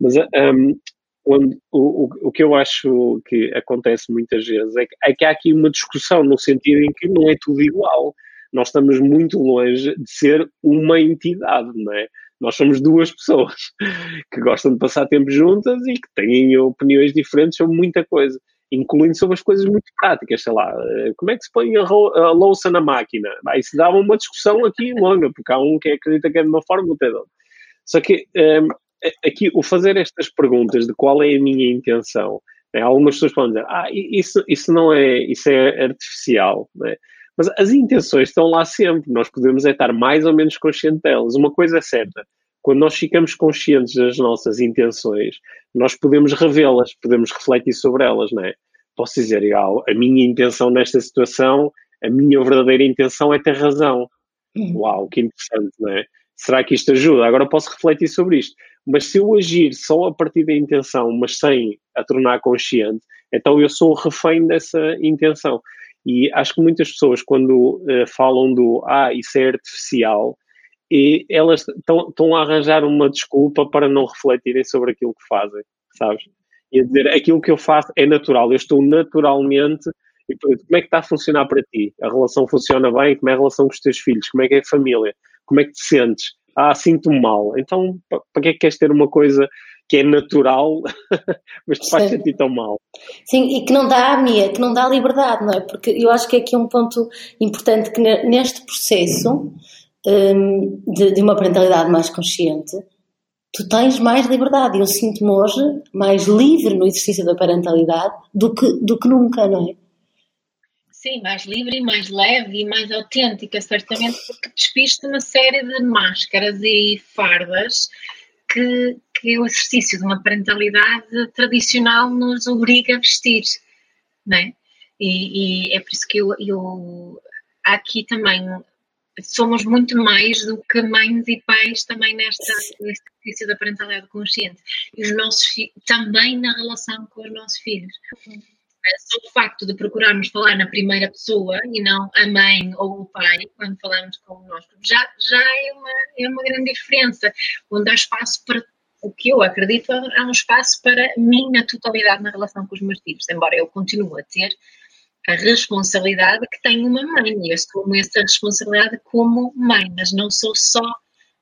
Speaker 4: Mas um, onde, o, o, o que eu acho que acontece muitas vezes é que, é que há aqui uma discussão no sentido em que não é tudo igual. Nós estamos muito longe de ser uma entidade, não é? Nós somos duas pessoas *laughs* que gostam de passar tempo juntas e que têm opiniões diferentes sobre muita coisa, incluindo sobre as coisas muito práticas, sei lá, eh, como é que se põe a, a louça na máquina? Aí se dava uma discussão aqui longa, porque há um que acredita que é de uma forma, outro é de outra. Só que um, ehm, aqui o fazer estas perguntas de qual é a minha intenção, né? algumas pessoas podem dizer, ah, isso, isso não é, isso é artificial, né? Mas as intenções estão lá sempre, nós podemos é estar mais ou menos conscientes delas. Uma coisa é certa, quando nós ficamos conscientes das nossas intenções, nós podemos revê-las, podemos refletir sobre elas, não é? Posso dizer, a minha intenção nesta situação, a minha verdadeira intenção é ter razão. Uhum. Uau, que interessante, não é? Será que isto ajuda? Agora posso refletir sobre isto. Mas se eu agir só a partir da intenção, mas sem a tornar consciente, então eu sou refém dessa intenção. E acho que muitas pessoas, quando uh, falam do ah, isso é artificial, e elas estão a arranjar uma desculpa para não refletirem sobre aquilo que fazem, sabes? E dizer aquilo que eu faço é natural, eu estou naturalmente. E, como é que está a funcionar para ti? A relação funciona bem? Como é a relação com os teus filhos? Como é que é a família? Como é que te sentes? Ah, sinto-me mal. Então, para que é que queres ter uma coisa que é natural, *laughs* mas te faz Sim. sentir tão mal?
Speaker 1: Sim, e que não dá a minha, que não dá liberdade, não é? Porque eu acho que aqui é um ponto importante que neste processo um, de, de uma parentalidade mais consciente, tu tens mais liberdade. Eu sinto-me hoje mais livre no exercício da parentalidade do que, do que nunca, não é?
Speaker 3: Sim, mais livre e mais leve e mais autêntica, certamente, porque despiste uma série de máscaras e fardas que, que o exercício de uma parentalidade tradicional nos obriga a vestir, não é? E, e é por isso que eu, eu aqui também somos muito mais do que mães e pais também nesta, exercício da parentalidade consciente. E os nossos também na relação com os nossos filhos. É só o facto de procurarmos falar na primeira pessoa e não a mãe ou o pai, quando falamos com o nosso já, já é, uma, é uma grande diferença, onde há espaço para o que eu acredito, há um espaço para mim na totalidade na relação com os meus filhos, embora eu continue a ter a responsabilidade que tem uma mãe. Eu assumo essa responsabilidade como mãe, mas não sou só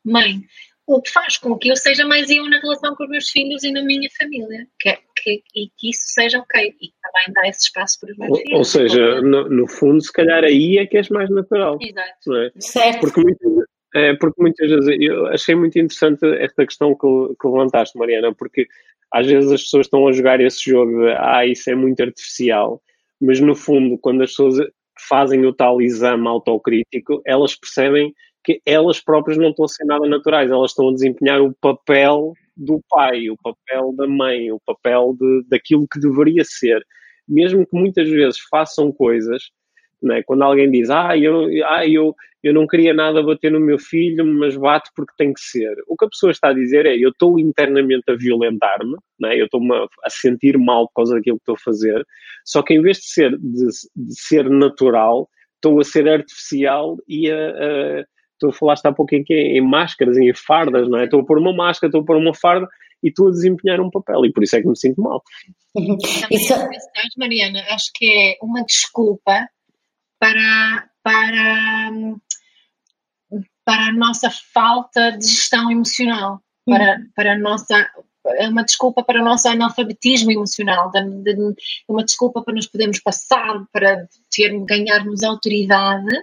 Speaker 3: mãe. O que faz com que eu seja mais eu na relação com os meus filhos e na minha família. Que, que, e que isso seja ok. E também dá esse espaço para os meus
Speaker 4: ou,
Speaker 3: filhos.
Speaker 4: Ou seja, no, no, fundo, se calhar aí é que és mais natural.
Speaker 3: Exato.
Speaker 4: É?
Speaker 1: Certo.
Speaker 4: Porque muitas, é, porque muitas vezes eu achei muito interessante esta questão que, que levantaste, Mariana, porque às vezes as pessoas estão a jogar esse jogo de ah, isso é muito artificial mas no fundo, quando as pessoas fazem o tal exame autocrítico, elas percebem que elas próprias não estão a ser nada naturais, elas estão a desempenhar o papel do pai, o papel da mãe, o papel de, daquilo que deveria ser. Mesmo que muitas vezes façam coisas é? Quando alguém diz, ah, eu, ah eu, eu não queria nada bater no meu filho, mas bate porque tem que ser. O que a pessoa está a dizer é, eu estou internamente a violentar-me, é? eu estou-me a, a, sentir mal por causa daquilo que estou a fazer, só que em vez de ser, de, de ser natural, estou a ser artificial e a, a tu falaste há pouco em, em máscaras, em fardas, não é? Estou a pôr uma máscara, estou a pôr uma farda e estou a desempenhar um papel e por isso é que me sinto mal.
Speaker 3: Isso... Mariana, acho que é uma desculpa para, para, para a nossa falta de gestão emocional, para, uhum. para a nossa é uma desculpa para o nosso analfabetismo emocional, de, de, uma desculpa para nos podermos passar, para ter, ganharmos autoridade,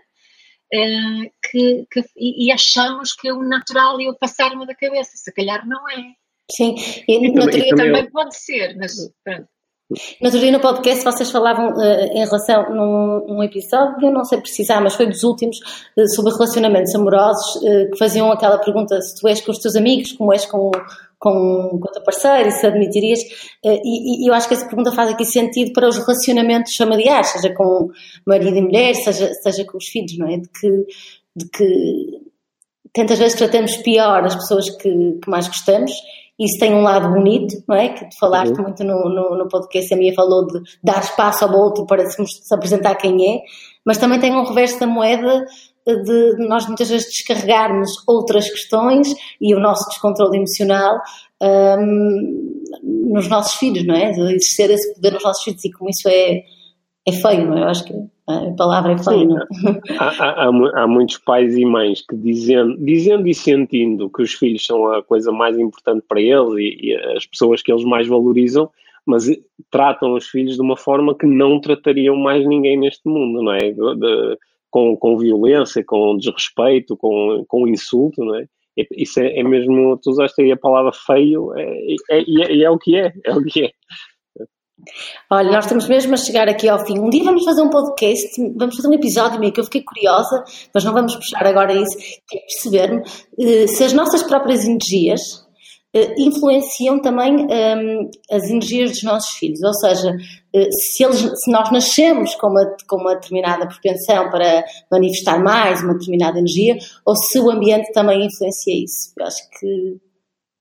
Speaker 3: eh, que, que, e, achamos que é o natural e o passar-me da cabeça, se calhar não é.
Speaker 1: Sim,
Speaker 3: e, e também, também pode ser, mas pronto.
Speaker 1: No outro dia no podcast vocês falavam uh, em relação num um episódio, eu não sei precisar, mas foi dos últimos, uh, sobre relacionamentos amorosos, uh, que faziam aquela pergunta se tu és com os teus amigos, como és com, com, com o teu parceiro, e se admitirias. E, e, eu acho que essa pergunta faz aqui sentido para os relacionamentos familiares, seja com marido e mulher, seja, seja com os filhos, não é? De que, de que tantas vezes tratamos pior as pessoas que, que mais gostamos isso tem um lado bonito, não é? Que tu falaste uhum. muito no, no, no, podcast, a minha falou de dar espaço ao outro para se, se, apresentar quem é, mas também tem um reverso da moeda de nós muitas vezes descarregarmos outras questões e o nosso descontrole emocional um, nos nossos filhos, não é? De exercer esse poder nos nossos filhos e como isso é, é feio, não é? Eu acho que a palavra é é?
Speaker 4: há, há, há, muitos pais e mães que dizendo, dizendo e sentindo que os filhos são a coisa mais importante para eles e, e as pessoas que eles mais valorizam, mas tratam os filhos de uma forma que não tratariam mais ninguém neste mundo, não é? De, com, com violência, com desrespeito, com, com insulto, não é? isso é, é, mesmo, tu usaste aí a palavra feio, é, é, é, é, o que é, é o que é.
Speaker 1: Olha, nós estamos mesmo a chegar aqui ao fim. Um dia vamos fazer um podcast, vamos fazer um episódio meio que eu fiquei curiosa, mas não vamos puxar agora isso, que é perceber uh, se as nossas próprias energias uh, influenciam também ehm, as energias dos nossos filhos. Ou seja, uh, se, eles, se nós nascemos com uma, com uma determinada propensão para manifestar mais uma determinada energia, ou se o ambiente também influencia isso. Eu acho que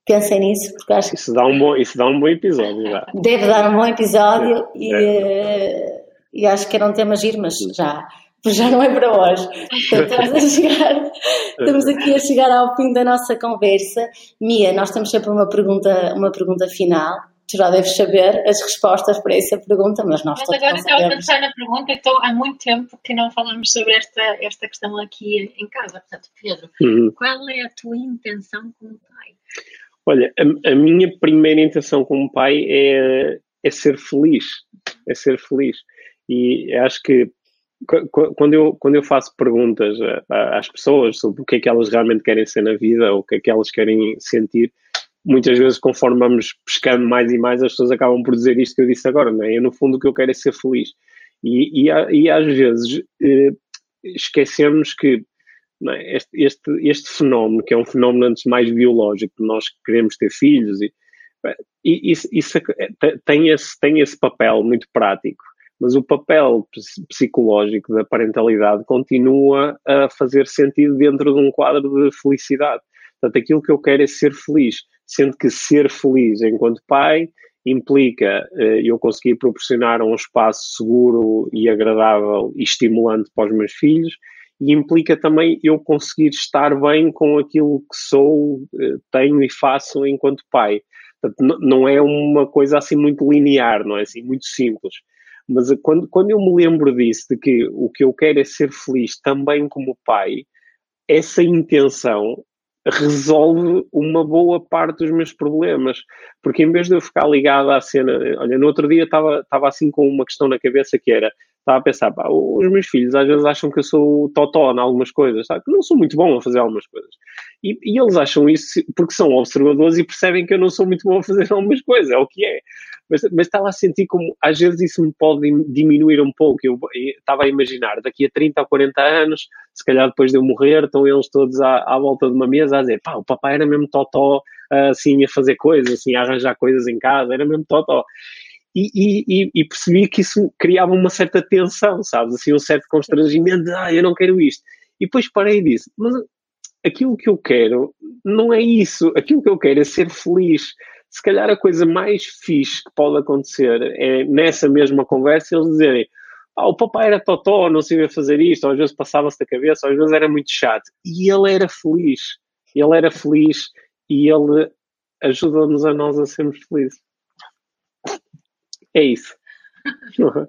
Speaker 1: pensem nisso, porque acho
Speaker 4: que. Isso dá um bom, isso dá um bom episódio, já.
Speaker 1: Deve dar um bom episódio é, e, é. e acho que era um tema giro, mas já, já não é para hoje. estamos, a chegar, estamos aqui a chegar ao fim da nossa conversa. Mia, nós temos sempre uma pergunta, uma pergunta final. Tu já deves saber as respostas para essa pergunta, mas nós
Speaker 3: Mas agora estava a pensar na pergunta, estou há muito tempo que não falamos sobre esta, esta questão aqui em casa. Portanto, Pedro, uhum. qual é a tua intenção como pai?
Speaker 4: Olha, a, a, minha primeira intenção como pai é, é ser feliz. É ser feliz. E acho que quando eu, quando eu faço perguntas às pessoas sobre o que é que elas realmente querem ser na vida ou o que é que elas querem sentir, muitas vezes, conforme vamos pescando mais e mais, as pessoas acabam por dizer isto que eu disse agora, não é? Eu, no fundo, o que eu quero é ser feliz. E, e, e às vezes eh, esquecemos que é? este, este, este, fenómeno, que é um fenómeno antes mais biológico, nós queremos ter filhos, e, e isso, isso, tem, esse, tem esse papel muito prático, mas o papel psicológico da parentalidade continua a fazer sentido dentro de um quadro de felicidade. Portanto, aquilo que eu quero é ser feliz, sendo que ser feliz enquanto pai implica uh, eu conseguir proporcionar um espaço seguro e agradável e estimulante para os meus filhos, e implica também eu conseguir estar bem com aquilo que sou, eh, tenho e faço enquanto pai. Portanto, não é uma coisa assim muito linear, não é assim muito simples. Mas eh, quando, quando eu me lembro disso, de que o que eu quero é ser feliz também como pai, essa intenção resolve uma boa parte dos meus problemas. Porque em vez de eu ficar ligado à cena, olha, no outro dia estava assim com uma questão na cabeça que era estava a pensar, pá, os meus filhos às vezes acham que eu sou totó em algumas coisas, sabe? que não sou muito bom a fazer algumas coisas. E, e, eles acham isso porque são observadores e percebem que eu não sou muito bom a fazer *laughs* algumas coisas, é o que é. Mas, mas estava a sentir como, às vezes isso me pode diminuir um pouco. Eu, estava a imaginar, daqui a 30 ou 40 anos, se calhar depois de eu morrer, estão eles todos à, à volta de uma mesa a dizer, pá, o papai era mesmo totó, assim, a fazer coisas, assim, a arranjar coisas em casa, era mesmo totó e, e, e, percebi que isso criava uma certa tensão, sabes? Assim, um certo constrangimento de, ah, eu não quero isto. E depois parei e disse, mas aquilo que eu quero não é isso. Aquilo que eu quero é ser feliz. Se calhar a coisa mais fixe que pode acontecer é nessa mesma conversa eles dizerem ah, o papai era totó, não sabia fazer isto, às vezes passava-se da cabeça, às vezes era muito chato. E ele era feliz. Ele era feliz e ele ajuda-nos a nós a sermos felizes. É isso. *laughs*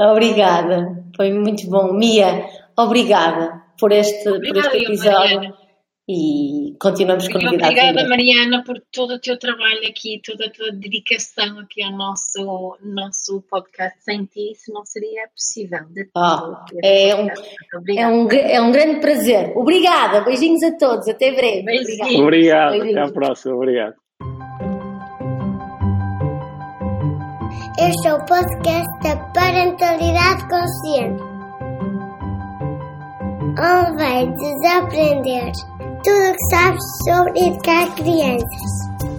Speaker 1: obrigada, foi muito bom. Mia, obrigada por este, obrigada, por este episódio. E continuamos com novidades.
Speaker 3: Obrigada, Mariana, por todo o teu trabalho aqui, toda a tua dedicação aqui ao nosso, nosso podcast. Sem ti, isso não seria possível.
Speaker 1: Oh, é, um, é, um, é um grande prazer. Obrigada, beijinhos a todos, até breve.
Speaker 4: Beijinhos. Obrigado, Beijinhos. até à próxima. Obrigado.
Speaker 2: Este é o podcast da Parentalidade Consciente, onde vai desaprender tudo o que sabes sobre educar crianças.